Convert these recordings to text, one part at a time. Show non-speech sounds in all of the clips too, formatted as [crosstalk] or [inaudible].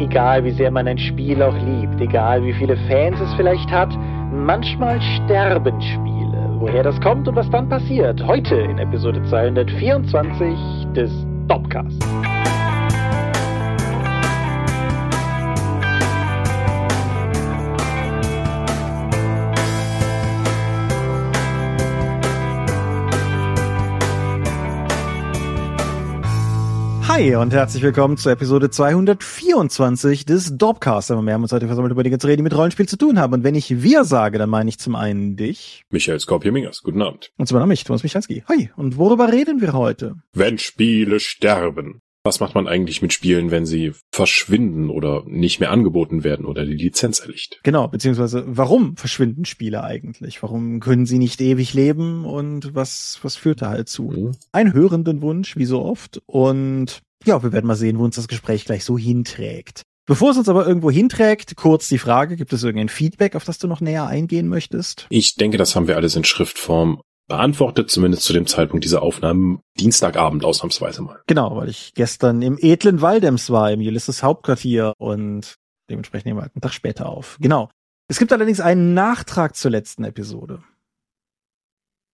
Egal wie sehr man ein Spiel auch liebt, egal wie viele Fans es vielleicht hat, manchmal sterben Spiele. Woher das kommt und was dann passiert, heute in Episode 224 des Dopcasts. Hi und herzlich willkommen zur Episode 224 des Dopcast. Wir haben uns heute versammelt, über die ganze Rede, die mit Rollenspiel zu tun haben. Und wenn ich wir sage, dann meine ich zum einen dich. Michael Skorpier-Mingers, guten Abend. Und zum anderen mich, Thomas Michalski. Hi. Und worüber reden wir heute? Wenn Spiele sterben. Was macht man eigentlich mit Spielen, wenn sie verschwinden oder nicht mehr angeboten werden oder die Lizenz erlicht? Genau, beziehungsweise warum verschwinden Spiele eigentlich? Warum können sie nicht ewig leben und was, was führt da halt zu? Mhm. Ein hörenden Wunsch, wie so oft. Und ja, wir werden mal sehen, wo uns das Gespräch gleich so hinträgt. Bevor es uns aber irgendwo hinträgt, kurz die Frage, gibt es irgendein Feedback, auf das du noch näher eingehen möchtest? Ich denke, das haben wir alles in Schriftform beantwortet, zumindest zu dem Zeitpunkt dieser Aufnahmen, Dienstagabend ausnahmsweise mal. Genau, weil ich gestern im edlen Waldems war, im Ulysses Hauptquartier und dementsprechend nehmen wir halt einen Tag später auf. Genau. Es gibt allerdings einen Nachtrag zur letzten Episode.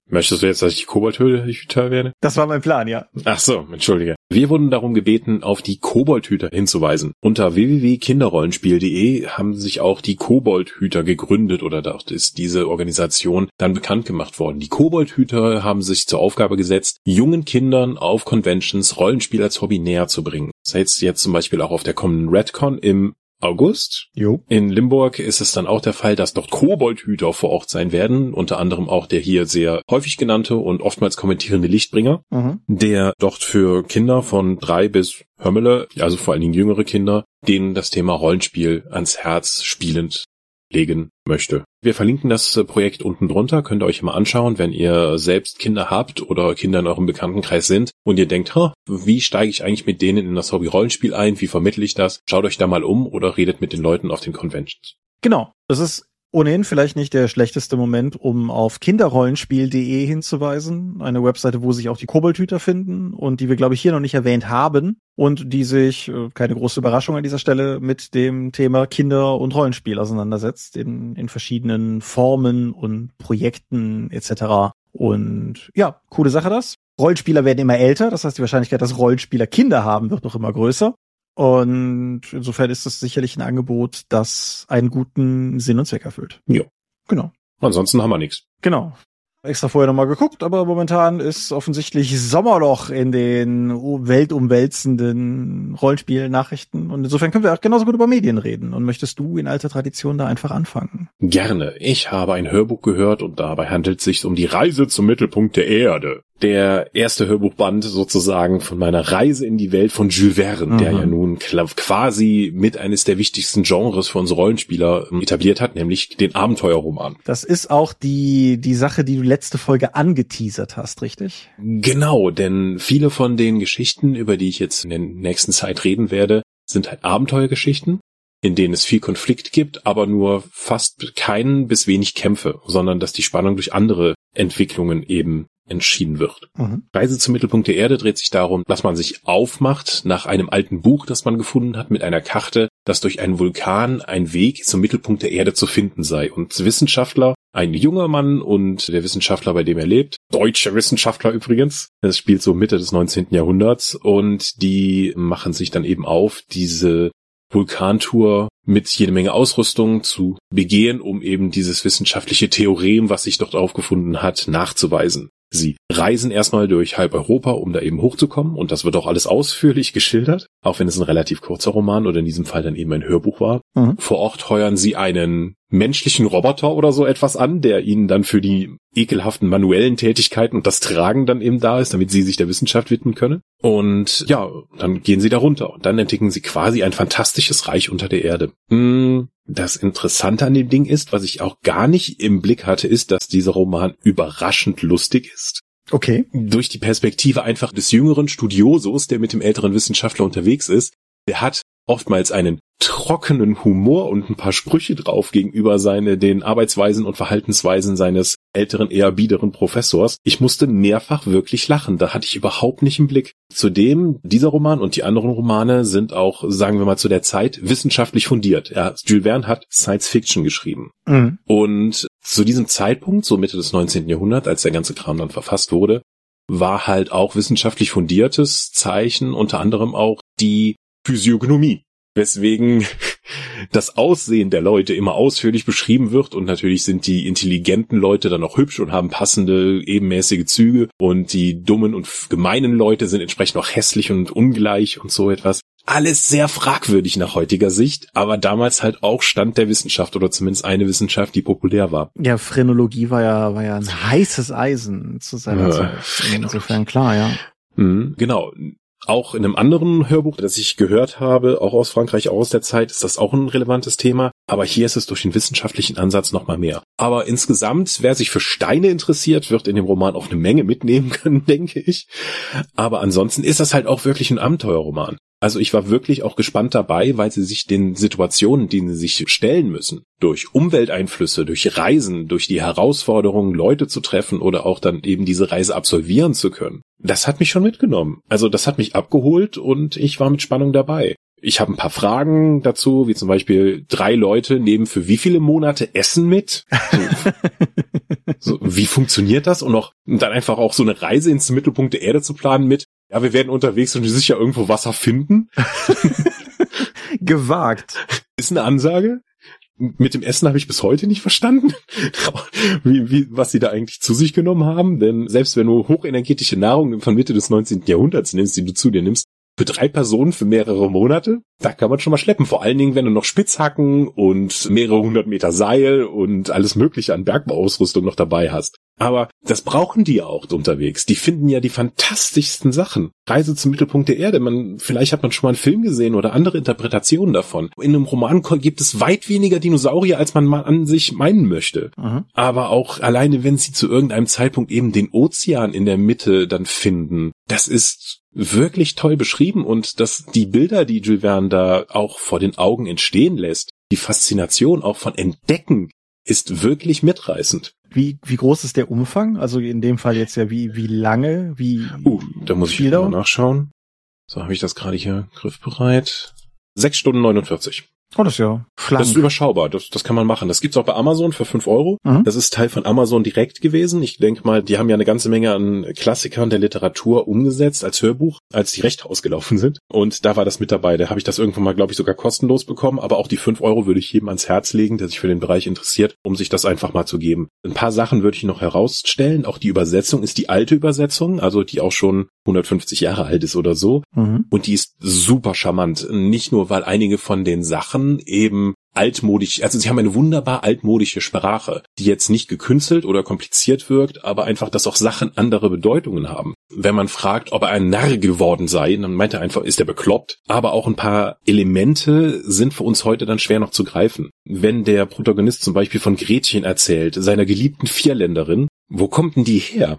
Möchtest du jetzt, dass ich die Koboldhüter werde? Das war mein Plan, ja. Ach so, entschuldige. Wir wurden darum gebeten, auf die Koboldhüter hinzuweisen. Unter www.kinderrollenspiel.de haben sich auch die Koboldhüter gegründet oder dort ist diese Organisation dann bekannt gemacht worden. Die Koboldhüter haben sich zur Aufgabe gesetzt, jungen Kindern auf Conventions Rollenspiel als Hobby näher zu bringen. Das heißt jetzt zum Beispiel auch auf der kommenden Redcon im August. Jo. In Limburg ist es dann auch der Fall, dass dort Koboldhüter vor Ort sein werden, unter anderem auch der hier sehr häufig genannte und oftmals kommentierende Lichtbringer, mhm. der dort für Kinder von drei bis Hömmele, also vor allen Dingen jüngere Kinder, denen das Thema Rollenspiel ans Herz spielend legen möchte. Wir verlinken das äh, Projekt unten drunter, könnt ihr euch mal anschauen, wenn ihr selbst Kinder habt oder Kinder in eurem Bekanntenkreis sind und ihr denkt, wie steige ich eigentlich mit denen in das Hobby Rollenspiel ein, wie vermittle ich das? Schaut euch da mal um oder redet mit den Leuten auf den Conventions. Genau, das ist ohnehin vielleicht nicht der schlechteste Moment, um auf kinderrollenspiel.de hinzuweisen. Eine Webseite, wo sich auch die Koboldhüter finden und die wir, glaube ich, hier noch nicht erwähnt haben und die sich, äh, keine große Überraschung an dieser Stelle, mit dem Thema Kinder- und Rollenspiel auseinandersetzt in, in verschiedenen Formen und Projekten etc. Und ja, coole Sache das. Rollenspieler werden immer älter, das heißt, die Wahrscheinlichkeit, dass Rollenspieler Kinder haben, wird noch immer größer. Und insofern ist das sicherlich ein Angebot, das einen guten Sinn und Zweck erfüllt. Ja. Genau. Ansonsten haben wir nichts. Genau extra vorher nochmal geguckt, aber momentan ist offensichtlich Sommerloch in den weltumwälzenden Rollenspielnachrichten und insofern können wir auch genauso gut über Medien reden. Und möchtest du in alter Tradition da einfach anfangen? Gerne. Ich habe ein Hörbuch gehört und dabei handelt es sich um die Reise zum Mittelpunkt der Erde. Der erste Hörbuchband sozusagen von meiner Reise in die Welt von Jules Verne, mhm. der ja nun quasi mit eines der wichtigsten Genres für unsere Rollenspieler etabliert hat, nämlich den Abenteuerroman. Das ist auch die, die Sache, die du letzte Folge angeteasert hast, richtig? Genau, denn viele von den Geschichten, über die ich jetzt in der nächsten Zeit reden werde, sind halt Abenteuergeschichten, in denen es viel Konflikt gibt, aber nur fast keinen bis wenig Kämpfe, sondern dass die Spannung durch andere Entwicklungen eben entschieden wird. Mhm. Reise zum Mittelpunkt der Erde dreht sich darum, dass man sich aufmacht nach einem alten Buch, das man gefunden hat, mit einer Karte, dass durch einen Vulkan ein Weg zum Mittelpunkt der Erde zu finden sei. Und Wissenschaftler, ein junger Mann und der Wissenschaftler, bei dem er lebt, deutsche Wissenschaftler übrigens, das spielt so Mitte des 19. Jahrhunderts, und die machen sich dann eben auf, diese Vulkantour mit jede Menge Ausrüstung zu begehen, um eben dieses wissenschaftliche Theorem, was sich dort aufgefunden hat, nachzuweisen. Sie reisen erstmal durch halb Europa, um da eben hochzukommen, und das wird auch alles ausführlich geschildert, auch wenn es ein relativ kurzer Roman oder in diesem Fall dann eben ein Hörbuch war. Mhm. Vor Ort heuern sie einen menschlichen Roboter oder so etwas an, der ihnen dann für die ekelhaften manuellen Tätigkeiten und das Tragen dann eben da ist, damit sie sich der Wissenschaft widmen können. Und ja, dann gehen sie da runter und dann entdecken sie quasi ein fantastisches Reich unter der Erde. Hm, das Interessante an dem Ding ist, was ich auch gar nicht im Blick hatte, ist, dass dieser Roman überraschend lustig ist. Okay. Durch die Perspektive einfach des jüngeren Studiosos, der mit dem älteren Wissenschaftler unterwegs ist. Der hat oftmals einen trockenen Humor und ein paar Sprüche drauf gegenüber seine, den Arbeitsweisen und Verhaltensweisen seines älteren, eher biederen Professors. Ich musste mehrfach wirklich lachen. Da hatte ich überhaupt nicht im Blick. Zudem, dieser Roman und die anderen Romane sind auch, sagen wir mal, zu der Zeit wissenschaftlich fundiert. Ja, Jules Verne hat Science Fiction geschrieben. Mhm. Und zu diesem Zeitpunkt, so Mitte des 19. Jahrhunderts, als der ganze Kram dann verfasst wurde, war halt auch wissenschaftlich fundiertes Zeichen, unter anderem auch die Physiognomie weswegen [laughs] das Aussehen der Leute immer ausführlich beschrieben wird und natürlich sind die intelligenten Leute dann auch hübsch und haben passende ebenmäßige Züge und die dummen und gemeinen Leute sind entsprechend auch hässlich und ungleich und so etwas. Alles sehr fragwürdig nach heutiger Sicht, aber damals halt auch Stand der Wissenschaft oder zumindest eine Wissenschaft, die populär war. Ja, Phrenologie war ja, war ja ein heißes Eisen zu seiner ja, Zeit. Insofern klar, ja. Mhm, genau auch in einem anderen Hörbuch, das ich gehört habe, auch aus Frankreich, auch aus der Zeit, ist das auch ein relevantes Thema. Aber hier ist es durch den wissenschaftlichen Ansatz nochmal mehr. Aber insgesamt, wer sich für Steine interessiert, wird in dem Roman auch eine Menge mitnehmen [laughs] können, denke ich. Aber ansonsten ist das halt auch wirklich ein Abenteuerroman. Also ich war wirklich auch gespannt dabei, weil sie sich den Situationen, denen sie sich stellen müssen, durch Umwelteinflüsse, durch Reisen, durch die Herausforderungen, Leute zu treffen oder auch dann eben diese Reise absolvieren zu können. Das hat mich schon mitgenommen. Also das hat mich abgeholt und ich war mit Spannung dabei. Ich habe ein paar Fragen dazu, wie zum Beispiel drei Leute nehmen für wie viele Monate Essen mit? So, [laughs] so, wie funktioniert das? Und auch dann einfach auch so eine Reise ins Mittelpunkt der Erde zu planen mit, ja, wir werden unterwegs und sicher irgendwo Wasser finden. [laughs] Gewagt. Ist eine Ansage. Mit dem Essen habe ich bis heute nicht verstanden, wie, wie, was sie da eigentlich zu sich genommen haben. Denn selbst wenn du hochenergetische Nahrung von Mitte des 19. Jahrhunderts nimmst, die du zu dir nimmst, für drei Personen für mehrere Monate, da kann man schon mal schleppen. Vor allen Dingen, wenn du noch Spitzhacken und mehrere hundert Meter Seil und alles mögliche an Bergbauausrüstung noch dabei hast. Aber das brauchen die ja auch unterwegs. Die finden ja die fantastischsten Sachen. Reise zum Mittelpunkt der Erde. Man, vielleicht hat man schon mal einen Film gesehen oder andere Interpretationen davon. In einem Roman gibt es weit weniger Dinosaurier, als man mal an sich meinen möchte. Mhm. Aber auch alleine, wenn sie zu irgendeinem Zeitpunkt eben den Ozean in der Mitte dann finden, das ist wirklich toll beschrieben und dass die Bilder, die Jules Verne da auch vor den Augen entstehen lässt, die Faszination auch von Entdecken ist wirklich mitreißend. Wie, wie groß ist der Umfang? Also in dem Fall jetzt ja wie, wie lange, wie. Uh, da muss ich mal nachschauen. So habe ich das gerade hier griffbereit. Sechs Stunden 49. Oh, das ist ja schlank. Das ist überschaubar. Das, das kann man machen. Das gibt's auch bei Amazon für fünf Euro. Mhm. Das ist Teil von Amazon direkt gewesen. Ich denke mal, die haben ja eine ganze Menge an Klassikern der Literatur umgesetzt als Hörbuch, als die Rechte ausgelaufen sind. Und da war das mit dabei. Da habe ich das irgendwann mal, glaube ich, sogar kostenlos bekommen. Aber auch die fünf Euro würde ich jedem ans Herz legen, der sich für den Bereich interessiert, um sich das einfach mal zu geben. Ein paar Sachen würde ich noch herausstellen. Auch die Übersetzung ist die alte Übersetzung, also die auch schon 150 Jahre alt ist oder so. Mhm. Und die ist super charmant. Nicht nur, weil einige von den Sachen eben altmodisch, also sie haben eine wunderbar altmodische Sprache, die jetzt nicht gekünstelt oder kompliziert wirkt, aber einfach, dass auch Sachen andere Bedeutungen haben. Wenn man fragt, ob er ein Narr geworden sei, dann meint er einfach, ist er bekloppt. Aber auch ein paar Elemente sind für uns heute dann schwer noch zu greifen. Wenn der Protagonist zum Beispiel von Gretchen erzählt, seiner geliebten Vierländerin, wo kommt denn die her?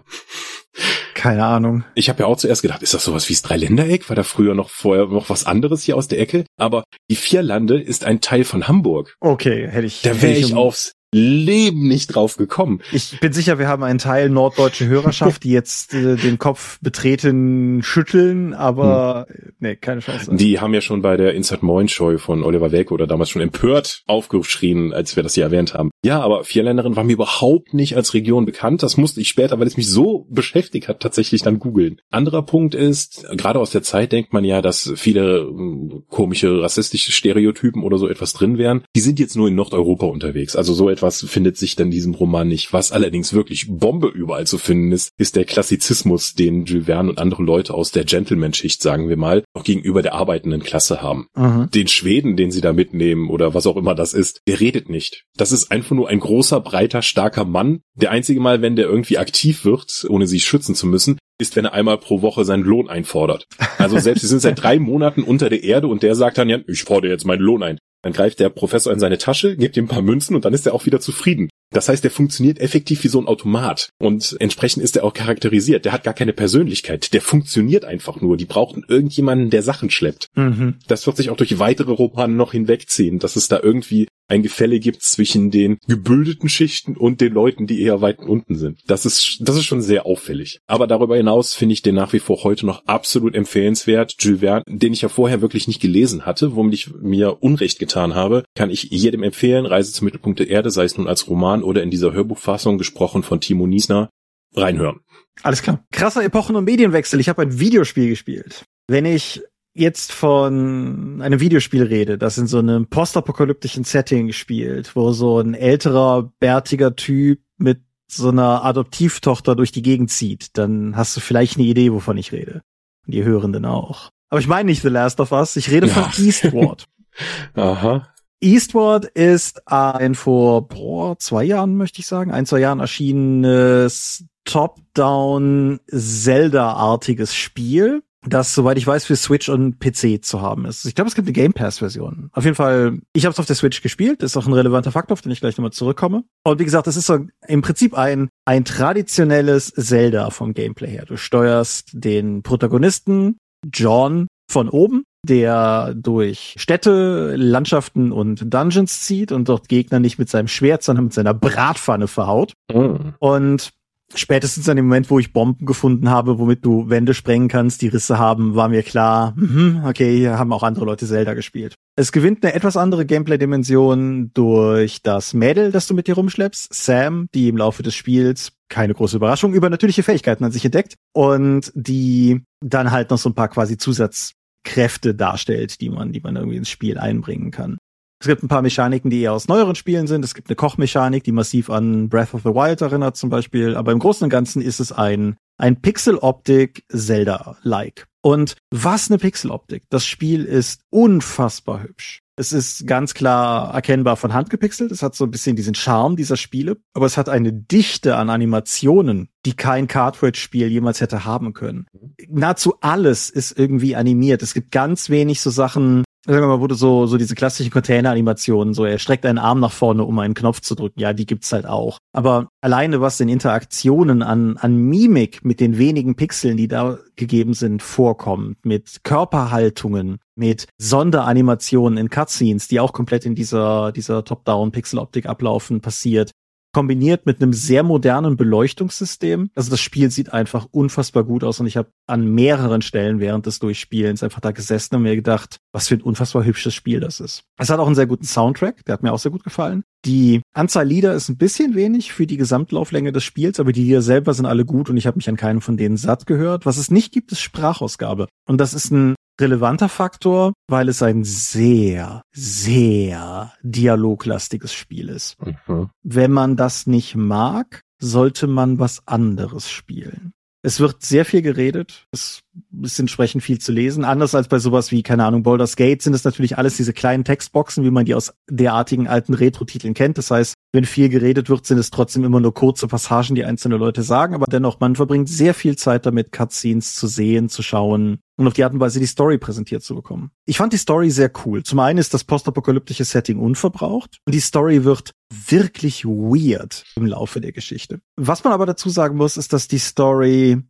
Keine Ahnung. Ich habe ja auch zuerst gedacht, ist das sowas wie das Dreiländereck? War da früher noch vorher noch was anderes hier aus der Ecke? Aber die Vierlande ist ein Teil von Hamburg. Okay, hätte ich. Da wäre ich aufs Leben nicht drauf gekommen. Ich bin sicher, wir haben einen Teil norddeutsche Hörerschaft, die jetzt äh, den Kopf betreten schütteln, aber hm. nee, keine Chance. Die haben ja schon bei der Insert Moin Show von Oliver Welke oder damals schon empört aufgeschrien, als wir das hier erwähnt haben. Ja, aber Vierländerin war mir überhaupt nicht als Region bekannt. Das musste ich später, weil es mich so beschäftigt hat, tatsächlich dann googeln. Anderer Punkt ist, gerade aus der Zeit denkt man ja, dass viele äh, komische rassistische Stereotypen oder so etwas drin wären. Die sind jetzt nur in Nordeuropa unterwegs. Also so etwas findet sich dann in diesem Roman nicht. Was allerdings wirklich Bombe überall zu finden ist, ist der Klassizismus, den Jules Verne und andere Leute aus der Gentleman-Schicht, sagen wir mal, auch gegenüber der arbeitenden Klasse haben. Mhm. Den Schweden, den sie da mitnehmen oder was auch immer das ist, der redet nicht. Das ist einfach nur ein großer, breiter, starker Mann. Der einzige Mal, wenn der irgendwie aktiv wird, ohne sich schützen zu müssen, ist, wenn er einmal pro Woche seinen Lohn einfordert. Also selbst sie sind seit drei Monaten unter der Erde und der sagt dann ja, ich fordere jetzt meinen Lohn ein. Dann greift der Professor in seine Tasche, gibt ihm ein paar Münzen und dann ist er auch wieder zufrieden. Das heißt, der funktioniert effektiv wie so ein Automat und entsprechend ist er auch charakterisiert. Der hat gar keine Persönlichkeit. Der funktioniert einfach nur. Die brauchten irgendjemanden, der Sachen schleppt. Mhm. Das wird sich auch durch weitere Romane noch hinwegziehen, dass es da irgendwie ein Gefälle gibt zwischen den gebildeten Schichten und den Leuten, die eher weit unten sind. Das ist, das ist schon sehr auffällig. Aber darüber hinaus finde ich den nach wie vor heute noch absolut empfehlenswert. Jules Verne, den ich ja vorher wirklich nicht gelesen hatte, womit ich mir Unrecht getan habe, kann ich jedem empfehlen. Reise zum Mittelpunkt der Erde, sei es nun als Roman oder in dieser Hörbuchfassung, gesprochen von Timo Niesner. Reinhören. Alles klar. Krasser Epochen- und Medienwechsel. Ich habe ein Videospiel gespielt. Wenn ich jetzt von einem Videospiel rede, das in so einem postapokalyptischen Setting spielt, wo so ein älterer, bärtiger Typ mit so einer Adoptivtochter durch die Gegend zieht, dann hast du vielleicht eine Idee, wovon ich rede. Und die Hörenden auch. Aber ich meine nicht The Last of Us, ich rede ja. von Eastward. [laughs] Aha. Eastward ist ein vor boah, zwei Jahren, möchte ich sagen, ein, zwei Jahren erschienenes Top-Down Zelda-artiges Spiel das, soweit ich weiß, für Switch und PC zu haben ist. Ich glaube, es gibt eine Game Pass-Version. Auf jeden Fall, ich habe es auf der Switch gespielt, ist auch ein relevanter Faktor, auf den ich gleich nochmal zurückkomme. Und wie gesagt, das ist so im Prinzip ein, ein traditionelles Zelda vom Gameplay her. Du steuerst den Protagonisten, John, von oben, der durch Städte, Landschaften und Dungeons zieht und dort Gegner nicht mit seinem Schwert, sondern mit seiner Bratpfanne verhaut. Mhm. Und spätestens an dem Moment, wo ich Bomben gefunden habe, womit du Wände sprengen kannst, die Risse haben, war mir klar, mh, okay, hier haben auch andere Leute Zelda gespielt. Es gewinnt eine etwas andere Gameplay-Dimension durch das Mädel, das du mit dir rumschleppst, Sam, die im Laufe des Spiels, keine große Überraschung, über natürliche Fähigkeiten an sich entdeckt und die dann halt noch so ein paar quasi Zusatzkräfte darstellt, die man, die man irgendwie ins Spiel einbringen kann. Es gibt ein paar Mechaniken, die eher aus neueren Spielen sind. Es gibt eine Kochmechanik, die massiv an Breath of the Wild erinnert zum Beispiel. Aber im Großen und Ganzen ist es ein, ein Pixel-Optik Zelda-like. Und was eine Pixel-Optik. Das Spiel ist unfassbar hübsch. Es ist ganz klar erkennbar von Hand gepixelt. Es hat so ein bisschen diesen Charme dieser Spiele. Aber es hat eine Dichte an Animationen, die kein Cartridge-Spiel jemals hätte haben können. Nahezu alles ist irgendwie animiert. Es gibt ganz wenig so Sachen, sagen wir mal, wurde so, so diese klassischen Container-Animationen, so er streckt einen Arm nach vorne, um einen Knopf zu drücken. Ja, die gibt's halt auch. Aber alleine was in Interaktionen an, an Mimik mit den wenigen Pixeln, die da gegeben sind, vorkommt, mit Körperhaltungen, mit Sonderanimationen in Cutscenes, die auch komplett in dieser, dieser Top-Down-Pixel-Optik ablaufen, passiert, kombiniert mit einem sehr modernen Beleuchtungssystem. Also das Spiel sieht einfach unfassbar gut aus und ich habe an mehreren Stellen während des Durchspielens einfach da gesessen und mir gedacht, was für ein unfassbar hübsches Spiel das ist. Es hat auch einen sehr guten Soundtrack, der hat mir auch sehr gut gefallen. Die Anzahl Lieder ist ein bisschen wenig für die Gesamtlauflänge des Spiels, aber die Lieder selber sind alle gut und ich habe mich an keinen von denen satt gehört. Was es nicht gibt, ist Sprachausgabe. Und das ist ein relevanter Faktor, weil es ein sehr, sehr dialoglastiges Spiel ist. Mhm. Wenn man das nicht mag, sollte man was anderes spielen. Es wird sehr viel geredet. Es ist entsprechend viel zu lesen. Anders als bei sowas wie, keine Ahnung, Baldur's Gate sind es natürlich alles diese kleinen Textboxen, wie man die aus derartigen alten Retro-Titeln kennt. Das heißt, wenn viel geredet wird, sind es trotzdem immer nur kurze Passagen, die einzelne Leute sagen. Aber dennoch, man verbringt sehr viel Zeit damit, Cutscenes zu sehen, zu schauen und auf die Art und Weise die Story präsentiert zu bekommen. Ich fand die Story sehr cool. Zum einen ist das postapokalyptische Setting unverbraucht und die Story wird wirklich weird im Laufe der Geschichte. Was man aber dazu sagen muss, ist, dass die Story,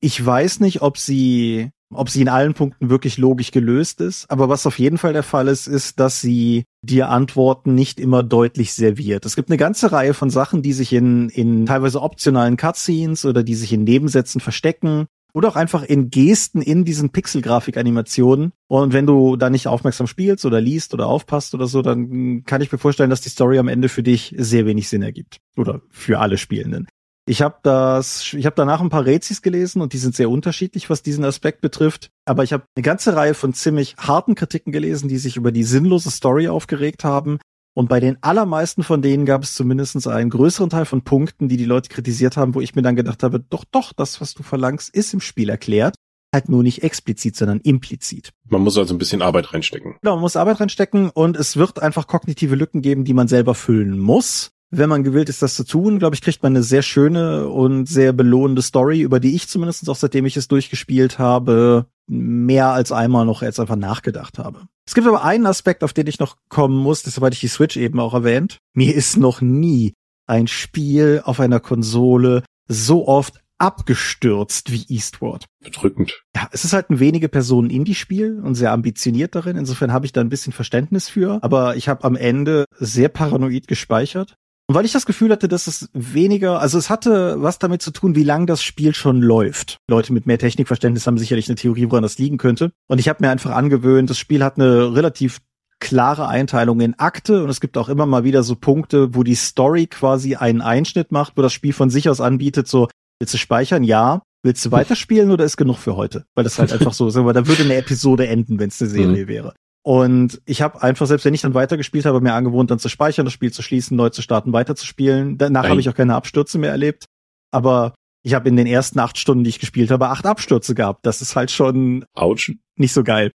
ich weiß nicht, ob sie ob sie in allen Punkten wirklich logisch gelöst ist. Aber was auf jeden Fall der Fall ist, ist, dass sie dir Antworten nicht immer deutlich serviert. Es gibt eine ganze Reihe von Sachen, die sich in, in teilweise optionalen Cutscenes oder die sich in Nebensätzen verstecken oder auch einfach in Gesten in diesen Pixelgrafik-Animationen. Und wenn du da nicht aufmerksam spielst oder liest oder aufpasst oder so, dann kann ich mir vorstellen, dass die Story am Ende für dich sehr wenig Sinn ergibt. Oder für alle Spielenden. Ich habe das, ich habe danach ein paar Rätsels gelesen und die sind sehr unterschiedlich, was diesen Aspekt betrifft. Aber ich habe eine ganze Reihe von ziemlich harten Kritiken gelesen, die sich über die sinnlose Story aufgeregt haben, und bei den allermeisten von denen gab es zumindest einen größeren Teil von Punkten, die die Leute kritisiert haben, wo ich mir dann gedacht habe, doch, doch, das, was du verlangst, ist im Spiel erklärt. Halt nur nicht explizit, sondern implizit. Man muss also ein bisschen Arbeit reinstecken. Genau, man muss Arbeit reinstecken und es wird einfach kognitive Lücken geben, die man selber füllen muss. Wenn man gewillt ist, das zu tun, glaube ich, kriegt man eine sehr schöne und sehr belohnende Story, über die ich zumindest auch seitdem ich es durchgespielt habe, mehr als einmal noch jetzt einfach nachgedacht habe. Es gibt aber einen Aspekt, auf den ich noch kommen muss, das soweit ich die Switch eben auch erwähnt. Mir ist noch nie ein Spiel auf einer Konsole so oft abgestürzt wie Eastward. Bedrückend. Ja, es ist halt ein wenige Personen Indie-Spiel und sehr ambitioniert darin. Insofern habe ich da ein bisschen Verständnis für. Aber ich habe am Ende sehr paranoid gespeichert. Und weil ich das Gefühl hatte, dass es weniger, also es hatte was damit zu tun, wie lang das Spiel schon läuft. Leute mit mehr Technikverständnis haben sicherlich eine Theorie, woran das liegen könnte. Und ich habe mir einfach angewöhnt, das Spiel hat eine relativ klare Einteilung in Akte und es gibt auch immer mal wieder so Punkte, wo die Story quasi einen Einschnitt macht, wo das Spiel von sich aus anbietet, so Willst du speichern? Ja. Willst du weiterspielen oder ist genug für heute? Weil das halt [laughs] einfach so ist. Aber da würde eine Episode enden, wenn es eine Serie mhm. wäre. Und ich habe einfach, selbst wenn ich dann weitergespielt habe, mir angewohnt, dann zu speichern, das Spiel zu schließen, neu zu starten, weiterzuspielen. Danach habe ich auch keine Abstürze mehr erlebt. Aber ich habe in den ersten acht Stunden, die ich gespielt habe, acht Abstürze gehabt. Das ist halt schon Ouch. nicht so geil.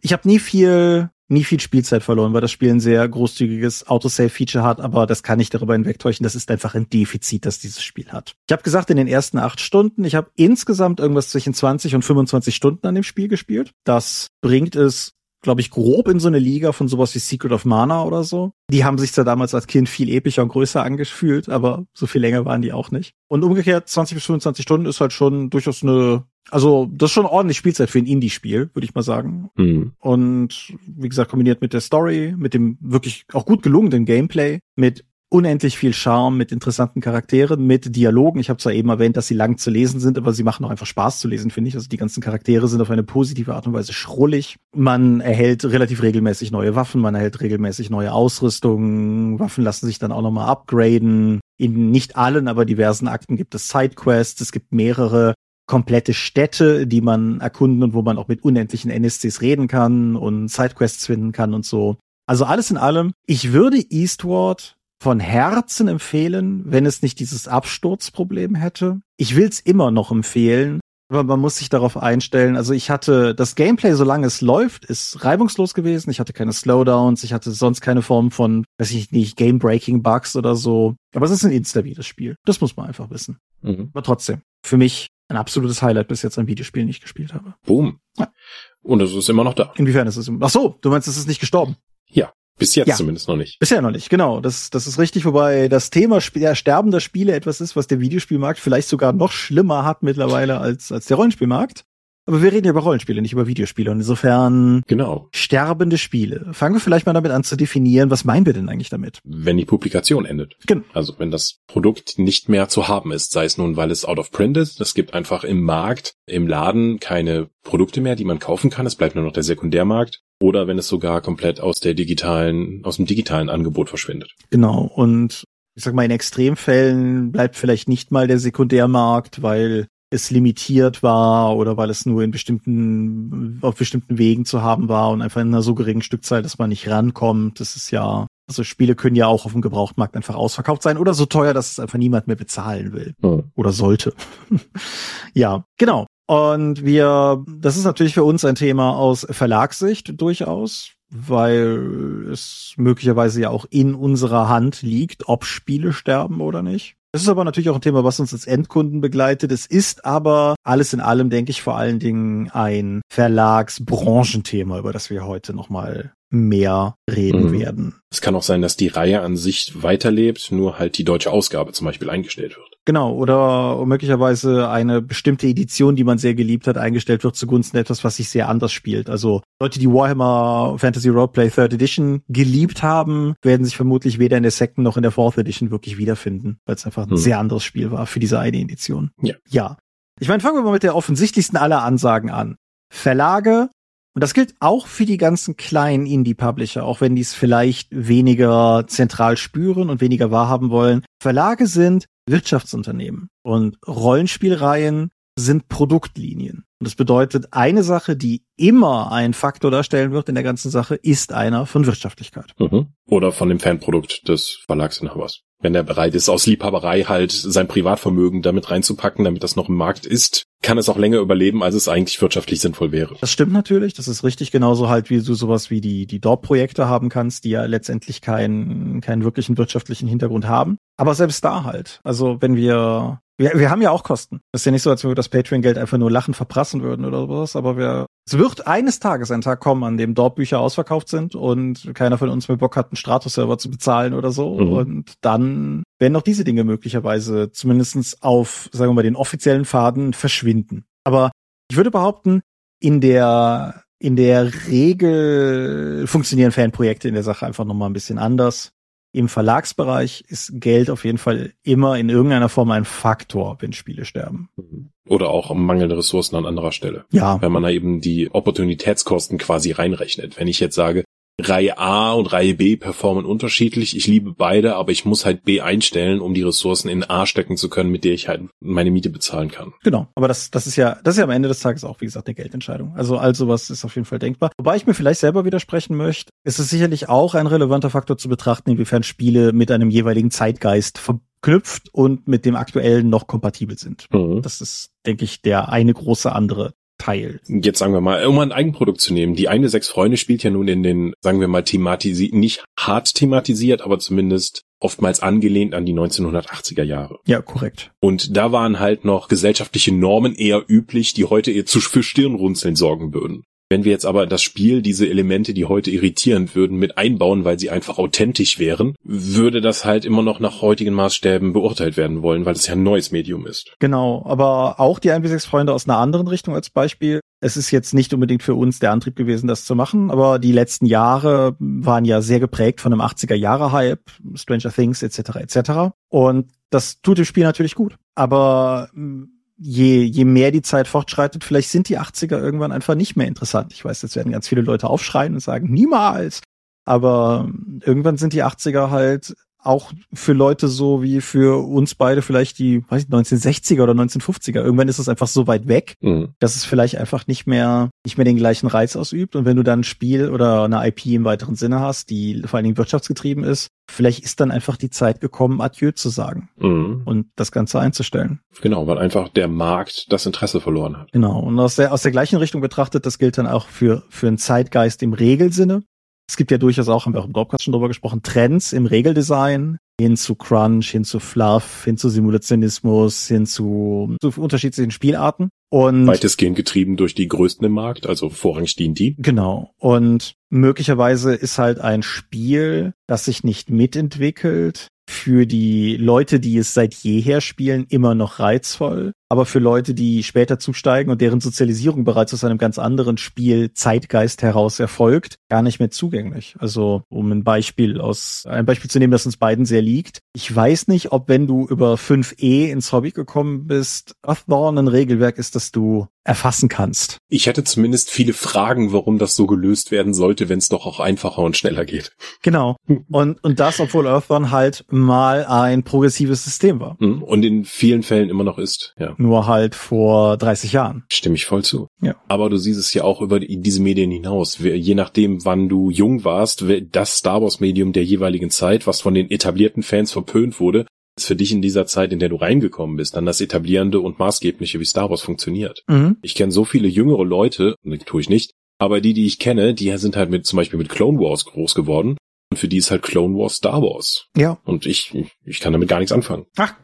Ich habe nie viel nie viel Spielzeit verloren, weil das Spiel ein sehr großzügiges Autosave-Feature hat, aber das kann ich darüber hinwegtäuschen. Das ist einfach ein Defizit, das dieses Spiel hat. Ich habe gesagt, in den ersten acht Stunden, ich habe insgesamt irgendwas zwischen 20 und 25 Stunden an dem Spiel gespielt. Das bringt es glaube ich, grob in so eine Liga von sowas wie Secret of Mana oder so. Die haben sich zwar damals als Kind viel epischer und größer angefühlt, aber so viel länger waren die auch nicht. Und umgekehrt, 20 bis 25 Stunden ist halt schon durchaus eine also, das ist schon ordentlich Spielzeit für ein Indie-Spiel, würde ich mal sagen. Mhm. Und wie gesagt, kombiniert mit der Story, mit dem wirklich auch gut gelungenen Gameplay, mit unendlich viel Charme, mit interessanten Charakteren, mit Dialogen. Ich habe zwar eben erwähnt, dass sie lang zu lesen sind, aber sie machen auch einfach Spaß zu lesen, finde ich. Also die ganzen Charaktere sind auf eine positive Art und Weise schrullig. Man erhält relativ regelmäßig neue Waffen, man erhält regelmäßig neue Ausrüstung. Waffen lassen sich dann auch nochmal upgraden. In nicht allen, aber diversen Akten gibt es Sidequests. Es gibt mehrere komplette Städte, die man erkunden und wo man auch mit unendlichen NSCs reden kann und Sidequests finden kann und so. Also alles in allem, ich würde Eastward von Herzen empfehlen, wenn es nicht dieses Absturzproblem hätte. Ich will's immer noch empfehlen, aber man muss sich darauf einstellen. Also ich hatte das Gameplay, solange es läuft, ist reibungslos gewesen. Ich hatte keine Slowdowns, ich hatte sonst keine Form von, weiß ich nicht, Game-Breaking-Bugs oder so. Aber es ist ein instabiles Spiel. Das muss man einfach wissen. Mhm. Aber trotzdem, für mich ein absolutes Highlight bis jetzt ein Videospiel nicht gespielt habe. Boom. Ja. Und es ist immer noch da. Inwiefern ist es? Ach so, du meinst, es ist nicht gestorben? Ja. Bis jetzt ja. zumindest noch nicht. Bisher noch nicht, genau. Das, das ist richtig, wobei das Thema der Sterben der Spiele etwas ist, was der Videospielmarkt vielleicht sogar noch schlimmer hat mittlerweile als, als der Rollenspielmarkt. Aber wir reden ja über Rollenspiele, nicht über Videospiele. Und insofern genau. sterbende Spiele. Fangen wir vielleicht mal damit an zu definieren, was meinen wir denn eigentlich damit? Wenn die Publikation endet. Genau. Also wenn das Produkt nicht mehr zu haben ist, sei es nun, weil es out of print ist, es gibt einfach im Markt, im Laden keine Produkte mehr, die man kaufen kann, es bleibt nur noch der Sekundärmarkt. Oder wenn es sogar komplett aus der digitalen, aus dem digitalen Angebot verschwindet. Genau. Und ich sag mal, in Extremfällen bleibt vielleicht nicht mal der Sekundärmarkt, weil es limitiert war oder weil es nur in bestimmten, auf bestimmten Wegen zu haben war und einfach in einer so geringen Stückzahl, dass man nicht rankommt. Das ist ja, also Spiele können ja auch auf dem Gebrauchtmarkt einfach ausverkauft sein oder so teuer, dass es einfach niemand mehr bezahlen will mhm. oder sollte. [laughs] ja, genau. Und wir, das ist natürlich für uns ein Thema aus Verlagssicht durchaus, weil es möglicherweise ja auch in unserer Hand liegt, ob Spiele sterben oder nicht. Es ist aber natürlich auch ein Thema, was uns als Endkunden begleitet. Es ist aber alles in allem, denke ich, vor allen Dingen ein Verlagsbranchenthema, über das wir heute nochmal mehr reden mhm. werden. Es kann auch sein, dass die Reihe an sich weiterlebt, nur halt die deutsche Ausgabe zum Beispiel eingestellt wird. Genau, oder möglicherweise eine bestimmte Edition, die man sehr geliebt hat, eingestellt wird zugunsten etwas, was sich sehr anders spielt. Also Leute, die Warhammer Fantasy Roleplay Third Edition geliebt haben, werden sich vermutlich weder in der Second noch in der Fourth Edition wirklich wiederfinden, weil es einfach ein hm. sehr anderes Spiel war für diese eine Edition. Ja. Ja. Ich meine, fangen wir mal mit der offensichtlichsten aller Ansagen an. Verlage und das gilt auch für die ganzen kleinen Indie-Publisher, auch wenn die es vielleicht weniger zentral spüren und weniger wahrhaben wollen. Verlage sind Wirtschaftsunternehmen und Rollenspielreihen sind Produktlinien. Und das bedeutet, eine Sache, die immer ein Faktor darstellen wird in der ganzen Sache, ist einer von Wirtschaftlichkeit. Mhm. Oder von dem Fanprodukt des Verlagsinhabers. Wenn er bereit ist, aus Liebhaberei halt sein Privatvermögen damit reinzupacken, damit das noch im Markt ist, kann es auch länger überleben, als es eigentlich wirtschaftlich sinnvoll wäre. Das stimmt natürlich. Das ist richtig genauso halt, wie du sowas wie die, die Dorp-Projekte haben kannst, die ja letztendlich keinen, keinen wirklichen wirtschaftlichen Hintergrund haben. Aber selbst da halt. Also wenn wir Wir, wir haben ja auch Kosten. Das ist ja nicht so, als wenn wir das Patreon-Geld einfach nur lachen verprassen würden oder sowas, aber wir, es wird eines Tages ein Tag kommen, an dem dort Bücher ausverkauft sind und keiner von uns mehr Bock hat, einen Stratus-Server zu bezahlen oder so. Mhm. Und dann werden auch diese Dinge möglicherweise zumindestens auf, sagen wir mal, den offiziellen Faden verschwinden. Aber ich würde behaupten, in der in der Regel funktionieren Fanprojekte in der Sache einfach nochmal ein bisschen anders. Im Verlagsbereich ist Geld auf jeden Fall immer in irgendeiner Form ein Faktor, wenn Spiele sterben. Mhm. Oder auch mangelnde Ressourcen an anderer Stelle. Ja. Wenn man da eben die Opportunitätskosten quasi reinrechnet. Wenn ich jetzt sage, Reihe A und Reihe B performen unterschiedlich. Ich liebe beide, aber ich muss halt B einstellen, um die Ressourcen in A stecken zu können, mit der ich halt meine Miete bezahlen kann. Genau, aber das, das ist ja, das ist ja am Ende des Tages auch, wie gesagt, eine Geldentscheidung. Also all sowas ist auf jeden Fall denkbar. Wobei ich mir vielleicht selber widersprechen möchte, ist es sicherlich auch ein relevanter Faktor zu betrachten, inwiefern Spiele mit einem jeweiligen Zeitgeist verknüpft und mit dem aktuellen noch kompatibel sind. Mhm. Das ist, denke ich, der eine große andere Teil. Jetzt sagen wir mal, um ein Eigenprodukt zu nehmen. Die eine sechs Freunde spielt ja nun in den, sagen wir mal, thematisiert, nicht hart thematisiert, aber zumindest oftmals angelehnt an die 1980er Jahre. Ja, korrekt. Und da waren halt noch gesellschaftliche Normen eher üblich, die heute eher zu, für Stirnrunzeln sorgen würden. Wenn wir jetzt aber das Spiel, diese Elemente, die heute irritieren würden, mit einbauen, weil sie einfach authentisch wären, würde das halt immer noch nach heutigen Maßstäben beurteilt werden wollen, weil es ja ein neues Medium ist. Genau, aber auch die 1 Freunde aus einer anderen Richtung als Beispiel. Es ist jetzt nicht unbedingt für uns der Antrieb gewesen, das zu machen, aber die letzten Jahre waren ja sehr geprägt von einem 80er Jahre Hype, Stranger Things etc. etc. Und das tut dem Spiel natürlich gut. Aber je, je mehr die Zeit fortschreitet, vielleicht sind die 80er irgendwann einfach nicht mehr interessant. Ich weiß, jetzt werden ganz viele Leute aufschreien und sagen, niemals. Aber irgendwann sind die 80er halt auch für Leute so wie für uns beide vielleicht die weiß ich, 1960er oder 1950er. Irgendwann ist es einfach so weit weg, mhm. dass es vielleicht einfach nicht mehr nicht mehr den gleichen Reiz ausübt. Und wenn du dann ein Spiel oder eine IP im weiteren Sinne hast, die vor allen Dingen wirtschaftsgetrieben ist, vielleicht ist dann einfach die Zeit gekommen, Adieu zu sagen mhm. und das Ganze einzustellen. Genau, weil einfach der Markt das Interesse verloren hat. Genau. Und aus der aus der gleichen Richtung betrachtet, das gilt dann auch für für einen Zeitgeist im Regelsinne. Es gibt ja durchaus auch, haben wir auch im Dropcast schon drüber gesprochen, Trends im Regeldesign hin zu Crunch, hin zu Fluff, hin zu Simulationismus, hin zu, zu unterschiedlichen Spielarten. Und weitestgehend getrieben durch die größten im Markt, also vorrangig D&D. Genau. Und möglicherweise ist halt ein Spiel, das sich nicht mitentwickelt, für die Leute, die es seit jeher spielen, immer noch reizvoll. Aber für Leute, die später zusteigen und deren Sozialisierung bereits aus einem ganz anderen Spiel Zeitgeist heraus erfolgt, gar nicht mehr zugänglich. Also, um ein Beispiel aus, ein Beispiel zu nehmen, das uns beiden sehr liegt. Ich weiß nicht, ob wenn du über 5e ins Hobby gekommen bist, Earthborn ein Regelwerk ist, das du erfassen kannst. Ich hätte zumindest viele Fragen, warum das so gelöst werden sollte, wenn es doch auch einfacher und schneller geht. Genau. [laughs] Und, und das, obwohl Earthborn halt mal ein progressives System war. Mhm. Und in vielen Fällen immer noch ist, ja. Nur halt vor 30 Jahren. Stimme ich voll zu. Ja. Aber du siehst es ja auch über diese Medien hinaus. Je nachdem, wann du jung warst, das Star Wars Medium der jeweiligen Zeit, was von den etablierten Fans verpönt wurde, ist für dich in dieser Zeit, in der du reingekommen bist, dann das etablierende und maßgebliche, wie Star Wars funktioniert. Mhm. Ich kenne so viele jüngere Leute, tue ich nicht, aber die, die ich kenne, die sind halt mit zum Beispiel mit Clone Wars groß geworden und für die ist halt Clone Wars Star Wars. Ja. Und ich, ich kann damit gar nichts anfangen. Ach,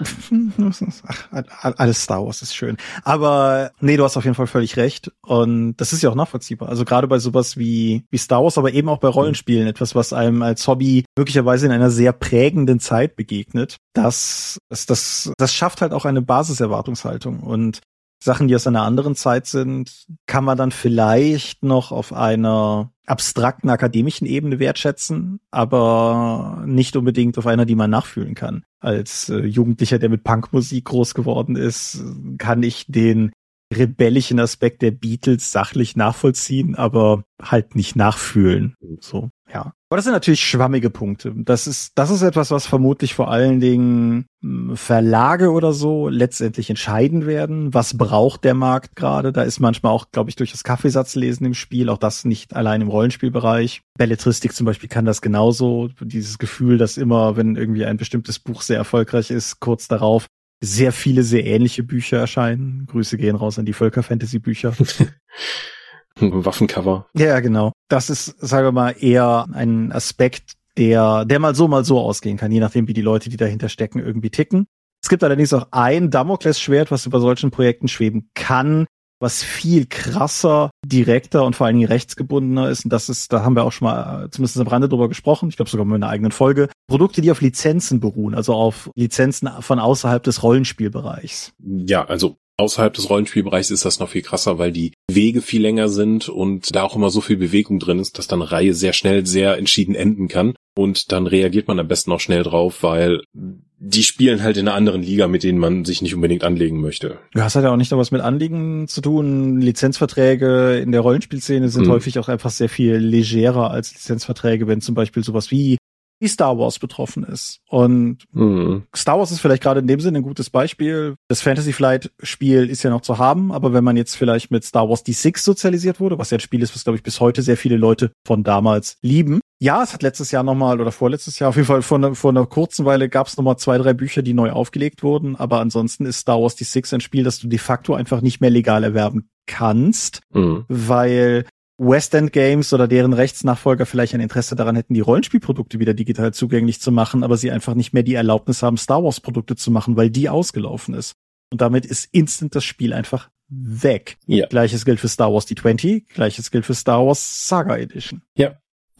alles Star Wars ist schön. Aber nee, du hast auf jeden Fall völlig recht. Und das ist ja auch nachvollziehbar. Also gerade bei sowas wie, wie Star Wars, aber eben auch bei Rollenspielen, etwas, was einem als Hobby möglicherweise in einer sehr prägenden Zeit begegnet, das, das, das, das schafft halt auch eine Basiserwartungshaltung. Und Sachen, die aus einer anderen Zeit sind, kann man dann vielleicht noch auf einer abstrakten akademischen Ebene wertschätzen, aber nicht unbedingt auf einer, die man nachfühlen kann. Als äh, Jugendlicher, der mit Punkmusik groß geworden ist, kann ich den rebellischen Aspekt der Beatles sachlich nachvollziehen, aber halt nicht nachfühlen. So, ja. Aber das sind natürlich schwammige Punkte. Das ist, das ist etwas, was vermutlich vor allen Dingen hm, Verlage oder so letztendlich entscheiden werden. Was braucht der Markt gerade? Da ist manchmal auch, glaube ich, durch das Kaffeesatzlesen im Spiel, auch das nicht allein im Rollenspielbereich. Belletristik zum Beispiel kann das genauso. Dieses Gefühl, dass immer, wenn irgendwie ein bestimmtes Buch sehr erfolgreich ist, kurz darauf sehr viele sehr ähnliche Bücher erscheinen. Grüße gehen raus an die Völker-Fantasy-Bücher. [laughs] [laughs] Waffencover. Ja, genau. Das ist, sagen wir mal, eher ein Aspekt, der, der mal so, mal so ausgehen kann, je nachdem, wie die Leute, die dahinter stecken, irgendwie ticken. Es gibt allerdings auch ein Damoklesschwert, was über solchen Projekten schweben kann, was viel krasser, direkter und vor allen Dingen rechtsgebundener ist. Und das ist, da haben wir auch schon mal zumindest am Rande drüber gesprochen, ich glaube sogar mal in einer eigenen Folge. Produkte, die auf Lizenzen beruhen, also auf Lizenzen von außerhalb des Rollenspielbereichs. Ja, also Außerhalb des Rollenspielbereichs ist das noch viel krasser, weil die Wege viel länger sind und da auch immer so viel Bewegung drin ist, dass dann Reihe sehr schnell sehr entschieden enden kann. Und dann reagiert man am besten auch schnell drauf, weil die spielen halt in einer anderen Liga, mit denen man sich nicht unbedingt anlegen möchte. Ja, es hat ja auch nicht noch was mit Anliegen zu tun. Lizenzverträge in der Rollenspielszene sind mhm. häufig auch einfach sehr viel legerer als Lizenzverträge, wenn zum Beispiel sowas wie wie Star Wars betroffen ist. Und mhm. Star Wars ist vielleicht gerade in dem Sinne ein gutes Beispiel. Das Fantasy Flight Spiel ist ja noch zu haben, aber wenn man jetzt vielleicht mit Star Wars D6 sozialisiert wurde, was ja ein Spiel ist, was glaube ich bis heute sehr viele Leute von damals lieben. Ja, es hat letztes Jahr nochmal oder vorletztes Jahr auf jeden Fall vor, ne, vor einer kurzen Weile gab es nochmal zwei, drei Bücher, die neu aufgelegt wurden, aber ansonsten ist Star Wars D6 ein Spiel, das du de facto einfach nicht mehr legal erwerben kannst, mhm. weil West End Games oder deren Rechtsnachfolger vielleicht ein Interesse daran hätten, die Rollenspielprodukte wieder digital zugänglich zu machen, aber sie einfach nicht mehr die Erlaubnis haben, Star Wars Produkte zu machen, weil die ausgelaufen ist. Und damit ist instant das Spiel einfach weg. Ja. Gleiches gilt für Star Wars D20, gleiches gilt für Star Wars Saga Edition. Ja,